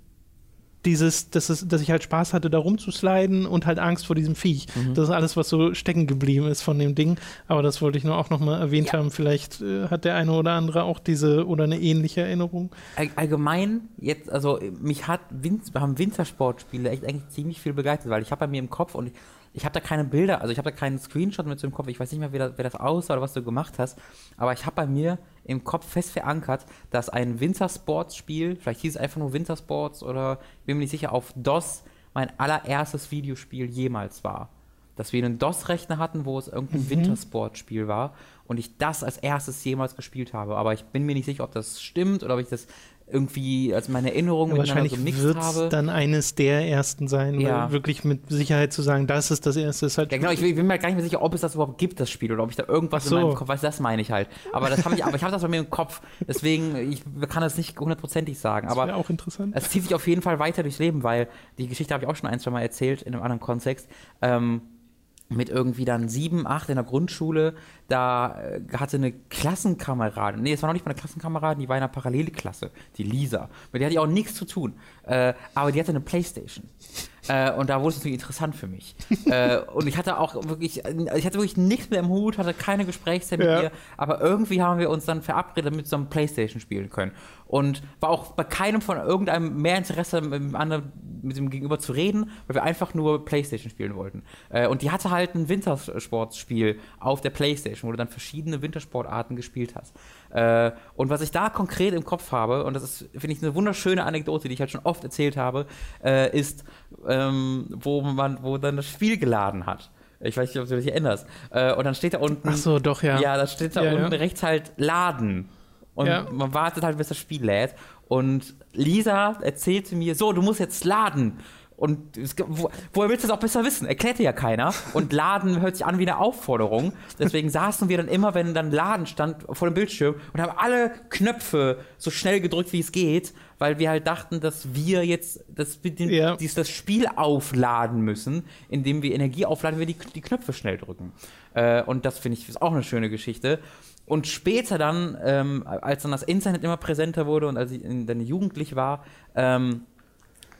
dieses, dass, es, dass ich halt Spaß hatte, da rumzusliden und halt Angst vor diesem Viech. Mhm. Das ist alles, was so stecken geblieben ist von dem Ding. Aber das wollte ich nur auch nochmal erwähnt Ja. haben. Vielleicht äh, hat der eine oder andere auch diese oder eine ähnliche Erinnerung. All- Allgemein, jetzt, also mich hat Win haben Wintersportspiele echt eigentlich ziemlich viel begeistert, weil ich habe bei mir im Kopf und ich, ich habe da keine Bilder, also ich habe da keinen Screenshot mit so im Kopf, ich weiß nicht mehr, wer das, wer das aussah oder was du gemacht hast, aber ich habe bei mir im Kopf fest verankert, dass ein Wintersportspiel, vielleicht hieß es einfach nur Wintersports oder ich bin mir nicht sicher, auf DOS mein allererstes Videospiel jemals war. Dass wir einen DOS-Rechner hatten, wo es irgendein Wintersportspiel war und ich das als erstes jemals gespielt habe. Aber ich bin mir nicht sicher, ob das stimmt oder ob ich das irgendwie als meine Erinnerung Ja, miteinander wahrscheinlich so mixed wird es habe. dann eines der ersten sein, Ja. wirklich mit Sicherheit zu sagen, das ist das erste, ist halt Ja, genau, ich bin bin mir gar nicht mehr sicher, ob es das überhaupt gibt, das Spiel, oder ob ich da irgendwas so. in meinem Kopf weiß, das meine ich halt. Aber das habe ich, aber ich habe das bei mir im Kopf, deswegen, ich kann das nicht hundertprozentig sagen. das Aber auch interessant. es zieht sich auf jeden Fall weiter durchs Leben, weil die Geschichte habe ich auch schon ein, zwei Mal erzählt in einem anderen Kontext. Ähm, mit irgendwie dann sieben, acht in der Grundschule, da äh, hatte eine Klassenkameradin, nee, es war noch nicht mal eine Klassenkameradin, die war in einer Parallelklasse, die Lisa. Mit der hatte ich auch nichts zu tun. Äh, aber die hatte eine Playstation. Äh, und da wurde es natürlich interessant für mich. <laughs> äh, und ich hatte auch wirklich, ich hatte wirklich nichts mehr im Hut, hatte keine Gesprächsthemen Ja. mit ihr, aber irgendwie haben wir uns dann verabredet, damit wir zusammen Playstation spielen können. Und war auch bei keinem von irgendeinem mehr Interesse mit dem anderen, mit dem Gegenüber zu reden, weil wir einfach nur Playstation spielen wollten. Äh, und die hatte halt ein Wintersportspiel auf der Playstation, wo du dann verschiedene Wintersportarten gespielt hast. Äh, und was ich da konkret im Kopf habe, und das ist, finde ich, eine wunderschöne Anekdote, die ich halt schon oft erzählt habe, äh, ist, ähm, wo man, wo dann das Spiel geladen hat. Ich weiß nicht, ob du dich erinnerst. Äh, und dann steht da unten. Ach so, doch, ja. Ja, da steht da Ja, unten ja. rechts halt Laden. Und Ja. man wartet halt, bis das Spiel lädt. Und Lisa erzählte mir, so, du musst jetzt laden. Und es, wo, woher willst du das auch besser wissen? Erklärt dir ja keiner. Und Laden hört sich an wie eine Aufforderung. Deswegen saßen wir dann immer, wenn dann Laden stand, vor dem Bildschirm und haben alle Knöpfe so schnell gedrückt, wie es geht, weil wir halt dachten, dass wir jetzt dass wir den, Ja. dies, das Spiel aufladen müssen, indem wir Energie aufladen, wenn wir die, die Knöpfe schnell drücken. Äh, und das finde ich ist auch eine schöne Geschichte. Und später dann, ähm, als dann das Internet immer präsenter wurde und als ich in- dann jugendlich war, ähm,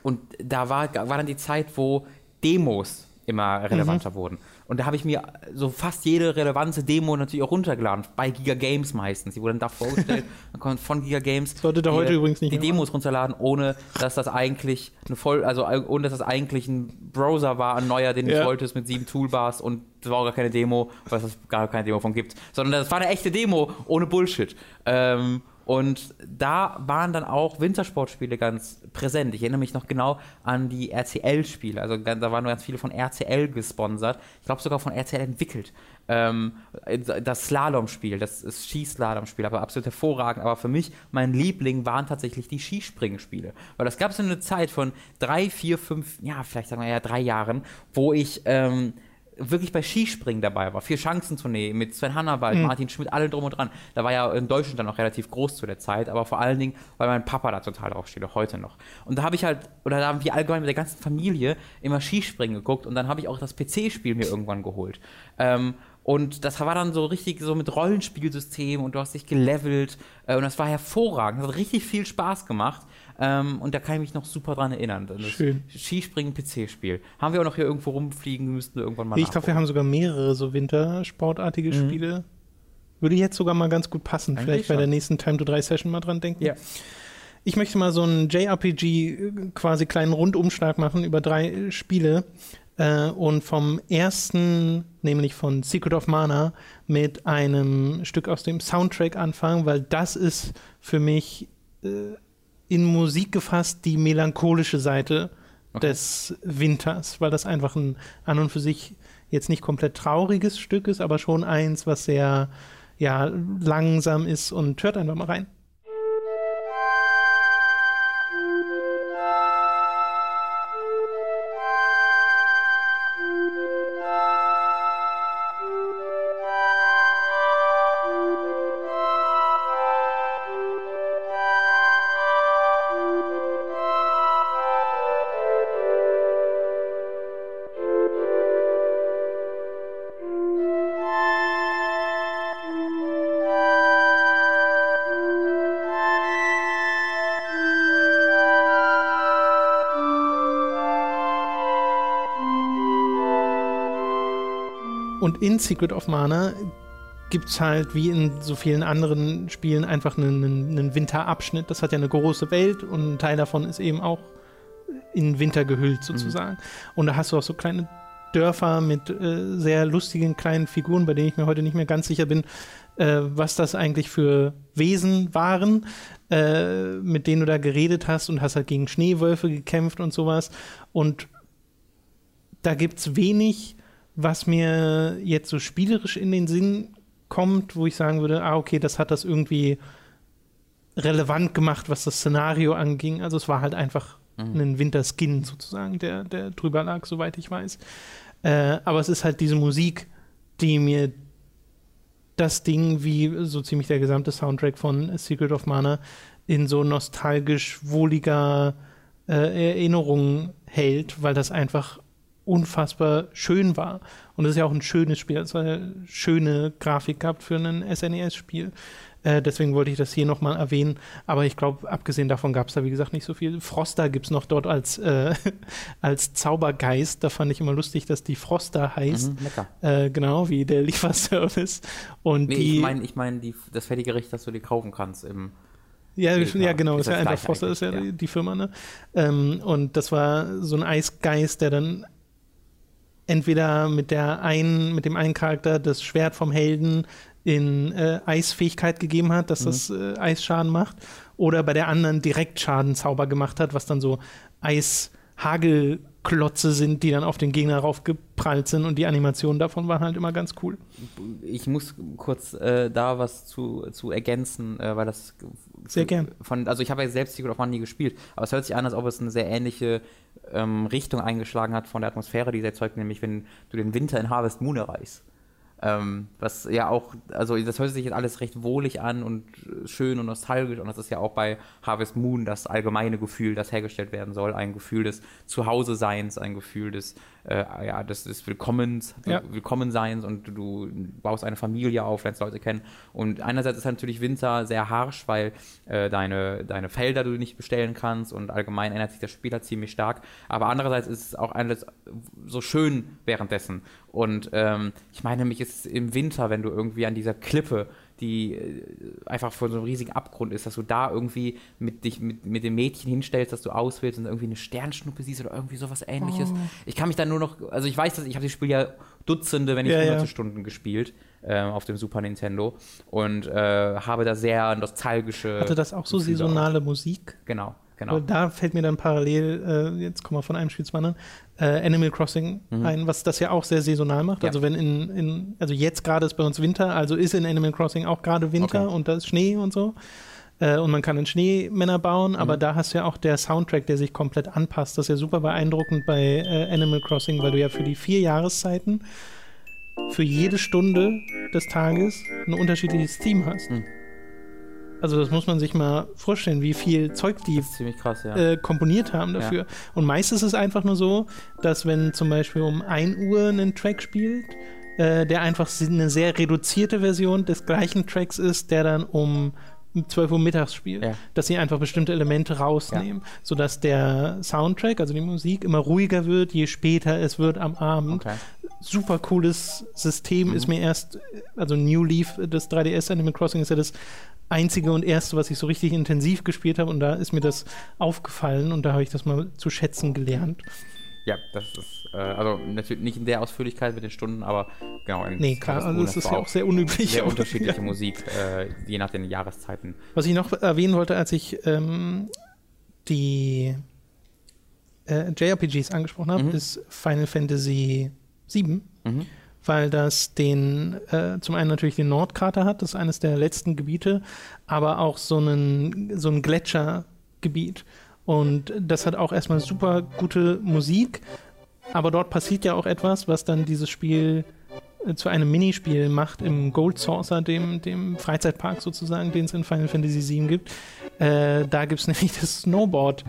und da war, war dann die Zeit, wo Demos immer relevanter wurden. Und da habe ich mir so fast jede relevante Demo natürlich auch runtergeladen, bei Giga Games meistens. Die wurden da vorgestellt, <laughs> dann kommt von Giga Games. Sollte da heute übrigens nicht Die Demos runterladen, ohne dass das eigentlich eine voll, also ohne dass das eigentlich ein Browser war, ein neuer, den Ja. du wolltest mit sieben Toolbars und das war auch gar keine Demo, weil es gar keine Demo von gibt, sondern das war eine echte Demo ohne Bullshit. Ähm, und da waren dann auch Wintersportspiele ganz präsent. Ich erinnere mich noch genau an die RCL-Spiele. Also da waren ganz viele von RCL gesponsert. Ich glaube sogar von RCL entwickelt. Ähm, das Slalom-Spiel, das Skislalom-Spiel, aber absolut hervorragend. Aber für mich, mein Liebling waren tatsächlich die Skispringen-Spiele. Weil das gab es in einer Zeit von drei, vier, fünf, ja, vielleicht sagen wir ja drei Jahren, wo ich ähm, wirklich bei Skispringen dabei war. Vier Chancentournee mit Sven Hannawald, Martin Schmidt, alle drum und dran. Da war ja in Deutschland dann auch relativ groß zu der Zeit, aber vor allen Dingen, weil mein Papa da total drauf steht, auch heute noch. Und da habe ich halt, oder da haben wir allgemein mit der ganzen Familie immer Skispringen geguckt und dann habe ich auch das PC-Spiel mir irgendwann geholt. Ähm, und das war dann so richtig so mit Rollenspielsystem und du hast dich gelevelt äh, und das war hervorragend. Das hat richtig viel Spaß gemacht. Ähm, und da kann ich mich noch super dran erinnern. Das Schön. Skispringen PC-Spiel. Haben wir auch noch hier irgendwo rumfliegen, müssten wir irgendwann mal Ich glaube, wir haben sogar mehrere so wintersportartige Spiele. Würde jetzt sogar mal ganz gut passen. Mhm. Eigentlich Vielleicht bei schon. der nächsten Time to 3 Session mal dran denken. Ja. Ich möchte mal so einen JRPG äh, quasi kleinen Rundumschlag machen über drei äh, Spiele. Äh, und vom ersten, nämlich von Secret of Mana, mit einem Stück aus dem Soundtrack anfangen, weil das ist für mich äh, in Musik gefasst die melancholische Seite Okay. des Winters, weil das einfach ein an und für sich jetzt nicht komplett trauriges Stück ist, aber schon eins, was sehr ja, langsam ist und hört einfach mal rein. Und in Secret of Mana gibt es halt wie in so vielen anderen Spielen einfach einen, einen Winterabschnitt. Das hat ja eine große Welt und ein Teil davon ist eben auch in Winter gehüllt sozusagen. Mhm. Und da hast du auch so kleine Dörfer mit äh, sehr lustigen kleinen Figuren, bei denen ich mir heute nicht mehr ganz sicher bin, äh, was das eigentlich für Wesen waren, äh, mit denen du da geredet hast und hast halt gegen Schneewölfe gekämpft und sowas. Und da gibt es wenig, was mir jetzt so spielerisch in den Sinn kommt, wo ich sagen würde, ah, okay, das hat das irgendwie relevant gemacht, was das Szenario anging. Also es war halt einfach mhm. ein Winterskin sozusagen, der, der drüber lag, soweit ich weiß. Äh, aber es ist halt diese Musik, die mir das Ding, wie so ziemlich der gesamte Soundtrack von Secret of Mana, in so nostalgisch wohliger äh, Erinnerung hält, weil das einfach unfassbar schön war. Und es ist ja auch ein schönes Spiel. Es hat eine schöne Grafik gehabt für ein SNES-Spiel. Äh, deswegen wollte ich das hier nochmal erwähnen. Aber ich glaube, abgesehen davon gab es da, wie gesagt, nicht so viel. Froster gibt es noch dort als, äh, <laughs> als Zaubergeist. Da fand ich immer lustig, dass die Froster heißt. Mhm, lecker. Äh, genau, wie der Lieferservice. Und nee, die, ich meine, ich mein, das fertige Gericht, das du dir kaufen kannst im. Ja, ja, genau, ist, ist ja einfach Froster, ist ja, ja, die Firma, ne? Ähm, und das war so ein Eisgeist, der dann entweder mit der einen, mit dem einen Charakter das Schwert vom Helden in äh, Eisfähigkeit gegeben hat, dass mhm. das äh, Eisschaden macht, oder bei der anderen direkt Schadenzauber gemacht hat, was dann so Eishagelklotze sind, die dann auf den Gegner raufgeprallt sind und die Animationen davon waren halt immer ganz cool. Ich muss kurz äh, da was zu, zu ergänzen, äh, weil das sehr gern. Von, also ich habe ja selbst Secret of Mana nie gespielt, aber es hört sich an, als ob es eine sehr ähnliche ähm, Richtung eingeschlagen hat von der Atmosphäre, die sie erzeugt, nämlich wenn du den Winter in Harvest Moon erreichst. Ähm, was ja auch, also das hört sich jetzt alles recht wohlig an und schön und nostalgisch und das ist ja auch bei Harvest Moon das allgemeine Gefühl, das hergestellt werden soll, ein Gefühl des Zuhause-Seins, ein Gefühl des, äh, ja, des, des Willkommens, ja. Willkommenseins und du baust eine Familie auf, lernst Leute kennen. Und einerseits ist natürlich Winter sehr harsch, weil äh, deine, deine Felder du nicht bestellen kannst und allgemein ändert sich das Spiel halt ziemlich stark, aber andererseits ist es auch alles so schön währenddessen. Und ähm, ich meine, mich ist im Winter, wenn du irgendwie an dieser Klippe, die äh, einfach vor so einem riesigen Abgrund ist, dass du da irgendwie mit dich mit, mit dem Mädchen hinstellst, dass du auswählst und irgendwie eine Sternschnuppe siehst oder irgendwie sowas ähnliches. Oh. Ich kann mich dann nur noch, also ich weiß, dass ich habe das Spiel ja Dutzende, wenn nicht ja, hunderte ja. Stunden gespielt äh, auf dem Super Nintendo und äh, habe da sehr nostalgische. Hatte das auch so Gefühle saisonale Musik? Genau. Genau. Da fällt mir dann parallel, äh, jetzt kommen wir von einem Spiel zum anderen, äh, Animal Crossing mhm. ein, was das ja auch sehr saisonal macht. Ja. Also wenn in, in, also jetzt gerade ist bei uns Winter, also ist in Animal Crossing auch gerade Winter okay. und da ist Schnee und so. Äh, und man kann einen Schneemänner bauen, mhm. aber da hast du ja auch der Soundtrack, der sich komplett anpasst. Das ist ja super beeindruckend bei äh, Animal Crossing, weil du ja für die vier Jahreszeiten für jede Stunde des Tages ein unterschiedliches Theme hast. Mhm. Also das muss man sich mal vorstellen, wie viel Zeug die krass, ja. äh, komponiert haben dafür. Ja. Und meistens ist es einfach nur so, dass wenn zum Beispiel um 1 Uhr ein Track spielt, äh, der einfach eine sehr reduzierte Version des gleichen Tracks ist, der dann um 12 Uhr mittags spielt, ja. dass sie einfach bestimmte Elemente rausnehmen, ja. sodass der Soundtrack, also die Musik, immer ruhiger wird, je später es wird am Abend. Okay. Super cooles System mhm. ist mir erst, also New Leaf des 3DS Animal Crossing ist ja das einzige und erste, was ich so richtig intensiv gespielt habe und da ist mir das aufgefallen und da habe ich das mal zu schätzen gelernt. Ja, das ist, äh, also natürlich nicht in der Ausführlichkeit mit den Stunden, aber genau. In nee, klar, also das ist ja auch sehr unüblich. Sehr <laughs> unterschiedliche ja. Musik, äh, je nach den Jahreszeiten. Was ich noch erwähnen wollte, als ich ähm, die äh, JRPGs angesprochen habe, mhm. ist Final Fantasy VII. Mhm weil das den, äh, zum einen natürlich den Nordkrater hat, das ist eines der letzten Gebiete, aber auch so, einen, so ein Gletschergebiet. Und das hat auch erstmal super gute Musik, aber dort passiert ja auch etwas, was dann dieses Spiel äh, zu einem Minispiel macht im Gold Saucer, dem, dem Freizeitpark sozusagen, den es in Final Fantasy VII gibt. Äh, da gibt es <laughs> nämlich das Snowboard.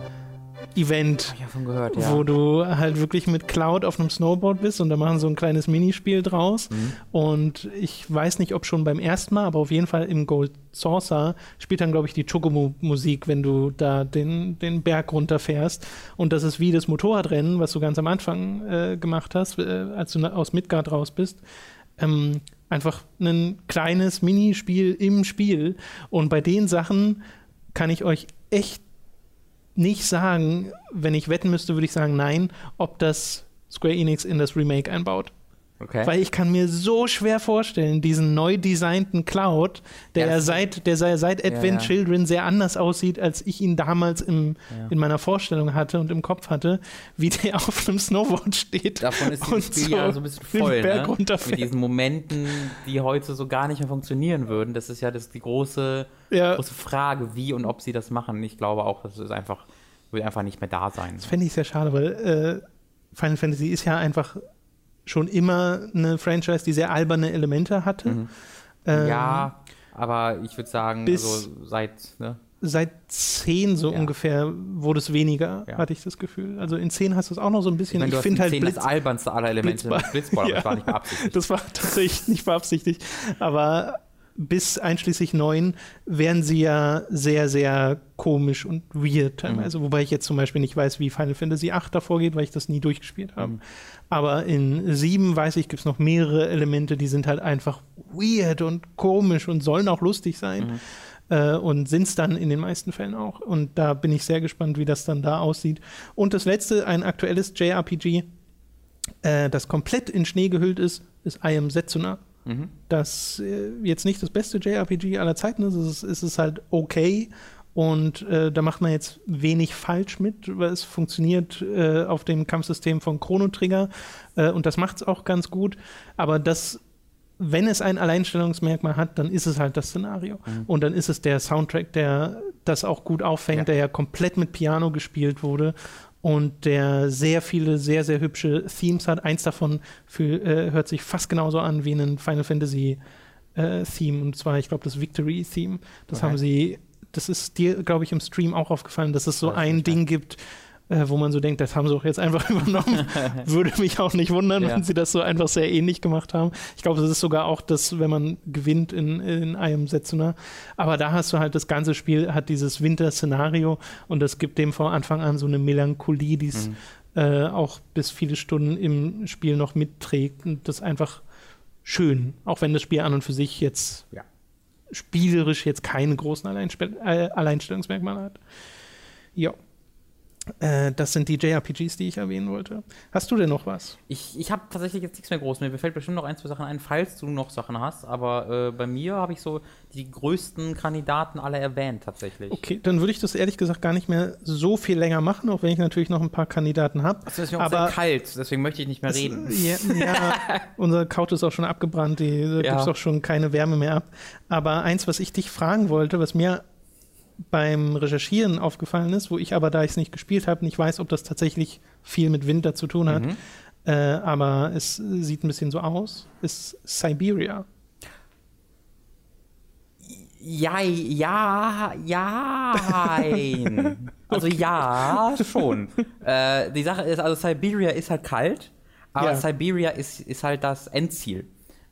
Event, gehört, ja. wo du halt wirklich mit Cloud auf einem Snowboard bist und da machen so ein kleines Minispiel draus. Mhm. Und ich weiß nicht, ob schon beim ersten Mal, aber auf jeden Fall im Gold Saucer spielt dann, glaube ich, die Chocomo-Musik, wenn du da den, den Berg runterfährst. Und das ist wie das Motorradrennen, was du ganz am Anfang äh, gemacht hast, äh, als du aus Midgard raus bist. ähm, einfach ein kleines Minispiel im Spiel. Und bei den Sachen kann ich euch echt nicht sagen, wenn ich wetten müsste, würde ich sagen, nein, ob das Square Enix in das Remake einbaut. Okay. Weil ich kann mir so schwer vorstellen, diesen neu designten Cloud, der Ja, ja seit, der sei- seit Advent ja. Children sehr anders aussieht, als ich ihn damals im, Ja. in meiner Vorstellung hatte und im Kopf hatte, wie der <laughs> auf einem Snowboard steht. Davon ist und Spiel ja so ein bisschen den voll, Berg ne? runterfährt. Mit diesen Momenten, die heute so gar nicht mehr funktionieren würden. Das ist ja das, die große, Ja. große Frage, wie und ob sie das machen. Ich glaube auch, das ist einfach, wird einfach nicht mehr da sein. Das fände ich sehr schade, weil äh, Final Fantasy ist ja einfach schon immer eine Franchise, die sehr alberne Elemente hatte. Mhm. Ähm, ja, aber ich würde sagen, also seit, ne? Seit 10 so Ja. ungefähr wurde es weniger, Ja. hatte ich das Gefühl. Also in 10 hast du es auch noch so ein Ich bisschen. Ich, hast finde in halt 10 Blitz, das albernste aller Elemente Blitzball. Blitzball, aber Ja. <laughs> das war nicht beabsichtigt. das war tatsächlich nicht beabsichtigt. Aber bis einschließlich 9 wären sie ja sehr, sehr komisch und weird teilweise. Wobei ich jetzt zum Beispiel nicht weiß, wie Final Fantasy 8 davor geht, weil ich das nie durchgespielt habe. Mhm. Aber in 7 weiß ich, gibt es noch mehrere Elemente, die sind halt einfach weird und komisch und sollen auch lustig sein. Äh, und sind es dann in den meisten Fällen auch. Und da bin ich sehr gespannt, wie das dann da aussieht. Und das letzte, ein aktuelles JRPG, äh, das komplett in Schnee gehüllt ist, ist I Am Setsuna. Mhm. Das äh, jetzt nicht das beste JRPG aller Zeiten ist, es ist, es halt okay. Und äh, da macht man jetzt wenig falsch mit, weil es funktioniert äh, auf dem Kampfsystem von Chrono Trigger äh, und das macht es auch ganz gut. Aber das, wenn es ein Alleinstellungsmerkmal hat, dann ist es halt das Szenario. Und dann ist es der Soundtrack, der das auch gut auffängt, Ja. der ja komplett mit Piano gespielt wurde und der sehr viele, sehr, sehr hübsche Themes hat. Eins davon für, äh, hört sich fast genauso an wie ein Final Fantasy äh, Theme, und zwar, ich glaube, das Victory Theme. Das Okay. haben sie, das ist dir, glaube ich, im Stream auch aufgefallen, dass es so ich ein Ding gibt, äh, wo man so denkt, das haben sie doch jetzt einfach <laughs> übernommen. <laughs> Würde mich auch nicht wundern, Ja. wenn sie das so einfach sehr ähnlich gemacht haben. Ich glaube, das ist sogar auch das, wenn man gewinnt in, in einem Setsuna. Aber da hast du halt das ganze Spiel, hat dieses Winter-Szenario und das gibt dem von Anfang an so eine Melancholie, die es Mhm. äh, auch bis viele Stunden im Spiel noch mitträgt und das ist einfach schön, auch wenn das Spiel an und für sich jetzt Ja. spielerisch jetzt keine großen Alleinspel äh, Alleinstellungsmerkmale hat. Ja. Äh, das sind die JRPGs, die ich erwähnen wollte. Hast du denn noch was? Ich, ich habe tatsächlich jetzt nichts mehr groß. Mir fällt bestimmt noch ein, zwei Sachen ein, falls du noch Sachen hast. Aber äh, bei mir habe ich so die größten Kandidaten alle erwähnt, tatsächlich. Okay, dann würde ich das ehrlich gesagt gar nicht mehr so viel länger machen, auch wenn ich natürlich noch ein paar Kandidaten habe. Es ist mir auch Aber- sehr kalt, deswegen möchte ich nicht mehr reden. <laughs> Ja, ja <laughs> unser Couch ist auch schon abgebrannt, die, da Ja. gibt es auch schon keine Wärme mehr ab. Aber eins, was ich dich fragen wollte, was mir beim Recherchieren aufgefallen ist, wo ich aber, da ich es nicht gespielt habe, nicht weiß, ob das tatsächlich viel mit Winter zu tun hat, Mhm. äh, aber es sieht ein bisschen so aus, ist Siberia. Ja, ja, ja. nein. <laughs> Also ja, schon. äh, die Sache ist, also Siberia ist halt kalt, aber Ja. Siberia ist, ist halt das Endziel.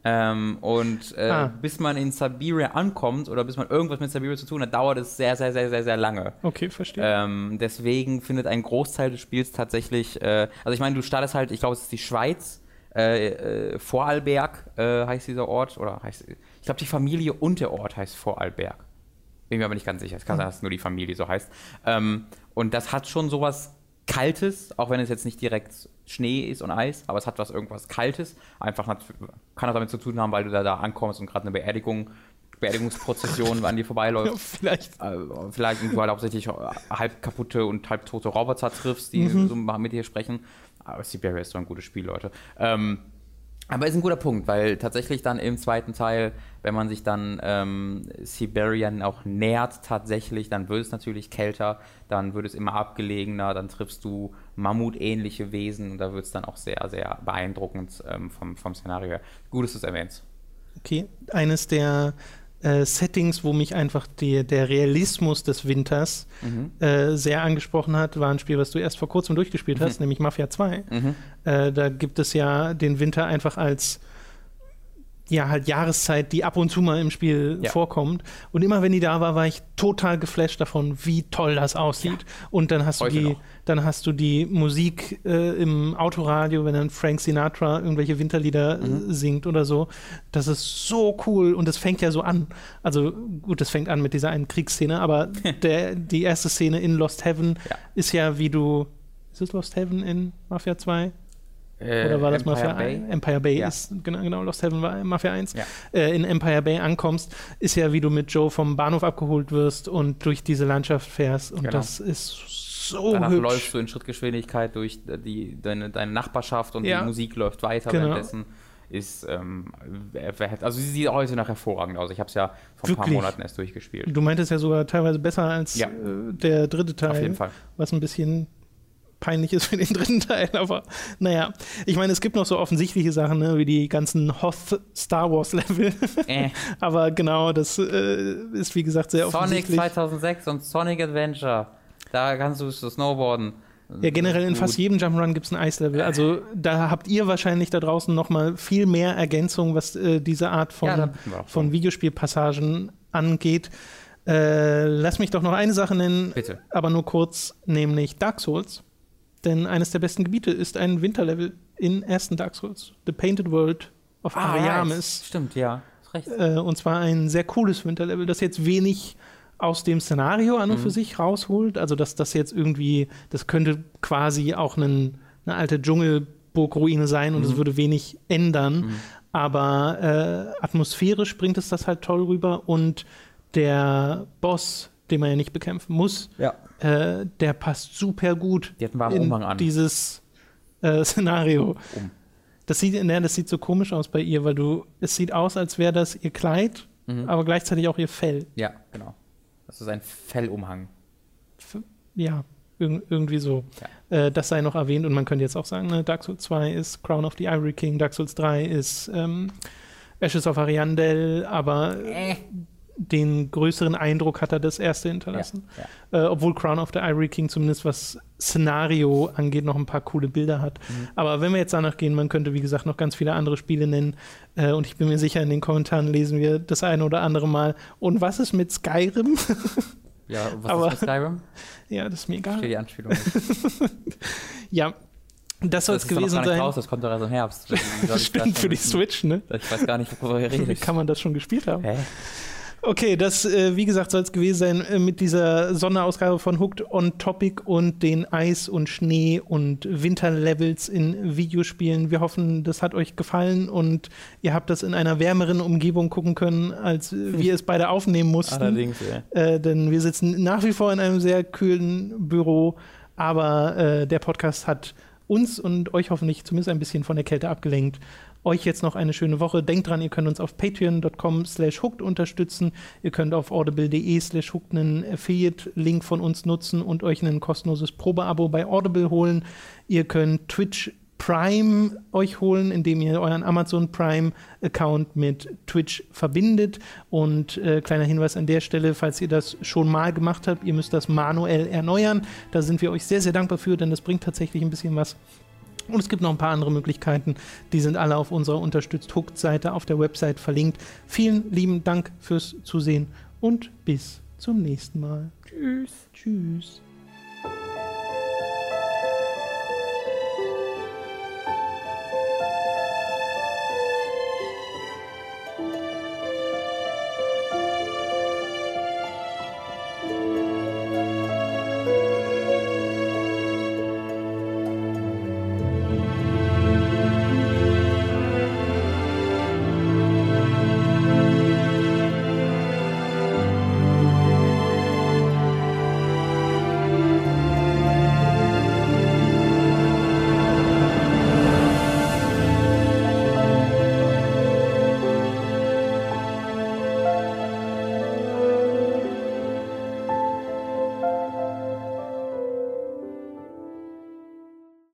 Ähm, und äh, Ah. bis man in Siberia ankommt oder bis man irgendwas mit Siberia zu tun hat, dauert es sehr, sehr, sehr, sehr, sehr lange. Okay, verstehe. Ähm, deswegen findet ein Großteil des Spiels tatsächlich, äh, also ich meine, du startest halt, ich glaube, es ist die Schweiz, äh, äh, Vorarlberg äh, heißt dieser Ort, oder heißt, ich glaube, die Familie und der Ort heißt Vorarlberg. Bin mir aber nicht ganz sicher. Es kann sein, dass nur die Familie so heißt. Ähm, und das hat schon sowas Kaltes, auch wenn es jetzt nicht direkt Schnee ist und Eis, aber es hat was irgendwas Kaltes. Einfach nat- kann auch damit zu tun haben, weil du da, da ankommst und gerade eine Beerdigung, Beerdigungsprozession an dir vorbeiläuft <laughs> Ja, vielleicht. äh, vielleicht du halt hauptsächlich halb kaputte und halb tote Roboter triffst, die Mhm. so mit dir sprechen. Aber Siberia ist so ein gutes Spiel, Leute. Ähm, aber ist ein guter Punkt, weil tatsächlich dann im zweiten Teil, wenn man sich dann ähm, Siberian auch nähert tatsächlich, dann wird es natürlich kälter, dann wird es immer abgelegener, dann triffst du Mammutähnliche Wesen und da wird es dann auch sehr, sehr beeindruckend ähm, vom, vom Szenario her. Gut, dass du es erwähnst. Okay, eines der äh, Settings, wo mich einfach die, der Realismus des Winters äh, sehr angesprochen hat, war ein Spiel, was du erst vor kurzem durchgespielt hast, nämlich Mafia 2. Mhm. Äh, da gibt es ja den Winter einfach als ja, halt Jahreszeit, die ab und zu mal im Spiel Ja. vorkommt. Und immer wenn die da war, war ich total geflasht davon, wie toll das aussieht. Und dann hast Heute du die, noch. dann hast du die Musik äh, im Autoradio, wenn dann Frank Sinatra irgendwelche Winterlieder Mhm. äh, singt oder so. Das ist so cool und das fängt ja so an. Also gut, das fängt an mit dieser einen Kriegsszene, aber <laughs> der, die erste Szene in Lost Heaven Ja. ist ja, wie du. Ist es Lost Heaven in Mafia 2? Äh, Oder war das Empire Mafia Bay? 1? Empire Bay Ja. ist, genau, genau, Lost Heaven war Mafia 1. Ja. Äh, in Empire Bay ankommst, ist ja, wie du mit Joe vom Bahnhof abgeholt wirst und durch diese Landschaft fährst. Und Genau. das ist so Danach hübsch. läufst du in Schrittgeschwindigkeit durch die, deine, deine Nachbarschaft und Ja. die Musik läuft weiter Genau. währenddessen. Ist, ähm, also sie sieht heute noch hervorragend aus. Ich habe es ja vor ein paar Wirklich? Monaten erst durchgespielt. Du meintest ja sogar teilweise besser als Ja. äh, der dritte Teil. Auf jeden Fall. Was ein bisschen peinlich ist für den <laughs> dritten Teil, aber naja. Ich meine, es gibt noch so offensichtliche Sachen, ne, wie die ganzen Hoth Star Wars Level. <laughs> Äh. aber genau, das äh, ist wie gesagt sehr Sonic offensichtlich. 2006 und Sonic Adventure. Da kannst du so snowboarden. Ja, generell in fast jedem Jump'n'Run gibt es ein Eislevel. Also da habt ihr wahrscheinlich da draußen noch mal viel mehr Ergänzung, was äh, diese Art von, Ja, von. Videospielpassagen angeht. Äh, lass mich doch noch eine Sache nennen, Bitte. aber nur kurz, nämlich Dark Souls. Denn eines der besten Gebiete ist ein Winterlevel in ersten Dark Souls. The Painted World of Ah, Ariamis. right. Stimmt, ja. Ist recht. Äh, und zwar ein sehr cooles Winterlevel, das jetzt wenig aus dem Szenario an und für sich rausholt. Also, dass das jetzt irgendwie, das könnte quasi auch einen, eine alte Dschungelburgruine sein und es würde wenig ändern. Aber äh, atmosphärisch bringt es das halt toll rüber und der Boss, den man ja nicht bekämpfen muss, Ja. Äh, der passt super gut Die hat einen warmen in Umhang an. dieses äh, <laughs> Szenario. Um. Das sieht, ne, das sieht so komisch aus bei ihr, weil du, es sieht aus, als wäre das ihr Kleid, Mhm. aber gleichzeitig auch ihr Fell. Ja, genau. Das ist ein Fellumhang. F- Ja, irg irgendwie so. Äh, das sei noch erwähnt und man könnte jetzt auch sagen, ne, Dark Souls 2 ist Crown of the Ivory King, Dark Souls 3 ist ähm, Ashes of Ariandel, aber Äh. Den größeren Eindruck hat er das erste hinterlassen. Ja, Äh, obwohl Crown of the Ivory King zumindest was Szenario angeht, noch ein paar coole Bilder hat. Mhm. Aber wenn wir jetzt danach gehen, man könnte, wie gesagt, noch ganz viele andere Spiele nennen. Äh, und ich bin mir sicher, in den Kommentaren lesen wir das eine oder andere Mal. Und was ist mit Skyrim? <laughs> Ja, was Aber- ist mit Skyrim? ja, das ist mir Ich verstehe egal. die Anspielung. <laughs> Ja, das soll es gewesen sein. raus, das kommt doch erst im Herbst. <laughs> Stimmt für die Switch, ne? Ich weiß gar nicht, worüber ihr redet. Kann man das schon gespielt haben? Hä? Okay, das, äh, wie gesagt, soll es gewesen sein äh, mit dieser Sonderausgabe von Hooked on Topic und den Eis- und Schnee- und Winterlevels in Videospielen. Wir hoffen, das hat euch gefallen und ihr habt das in einer wärmeren Umgebung gucken können, als äh, wir es beide aufnehmen mussten. Allerdings, ey. Äh, denn wir sitzen nach wie vor in einem sehr kühlen Büro, aber äh, der Podcast hat uns und euch hoffentlich zumindest ein bisschen von der Kälte abgelenkt. Euch jetzt noch eine schöne Woche. Denkt dran, ihr könnt uns auf patreon.com slash hooked unterstützen. Ihr könnt auf audible.de slash hooked einen Affiliate-Link von uns nutzen und euch ein kostenloses Probeabo bei Audible holen. Ihr könnt Twitch Prime euch holen, indem ihr euren Amazon Prime-Account mit Twitch verbindet. Und äh, kleiner Hinweis an der Stelle, falls ihr das schon mal gemacht habt, ihr müsst das manuell erneuern. Da sind wir euch sehr, sehr dankbar für, denn das bringt tatsächlich ein bisschen was. Und es gibt noch ein paar andere Möglichkeiten. Die sind alle auf unserer Unterstützt Hooked-Seite auf der Website verlinkt. Vielen lieben Dank fürs Zusehen und bis zum nächsten Mal. Tschüss. Tschüss.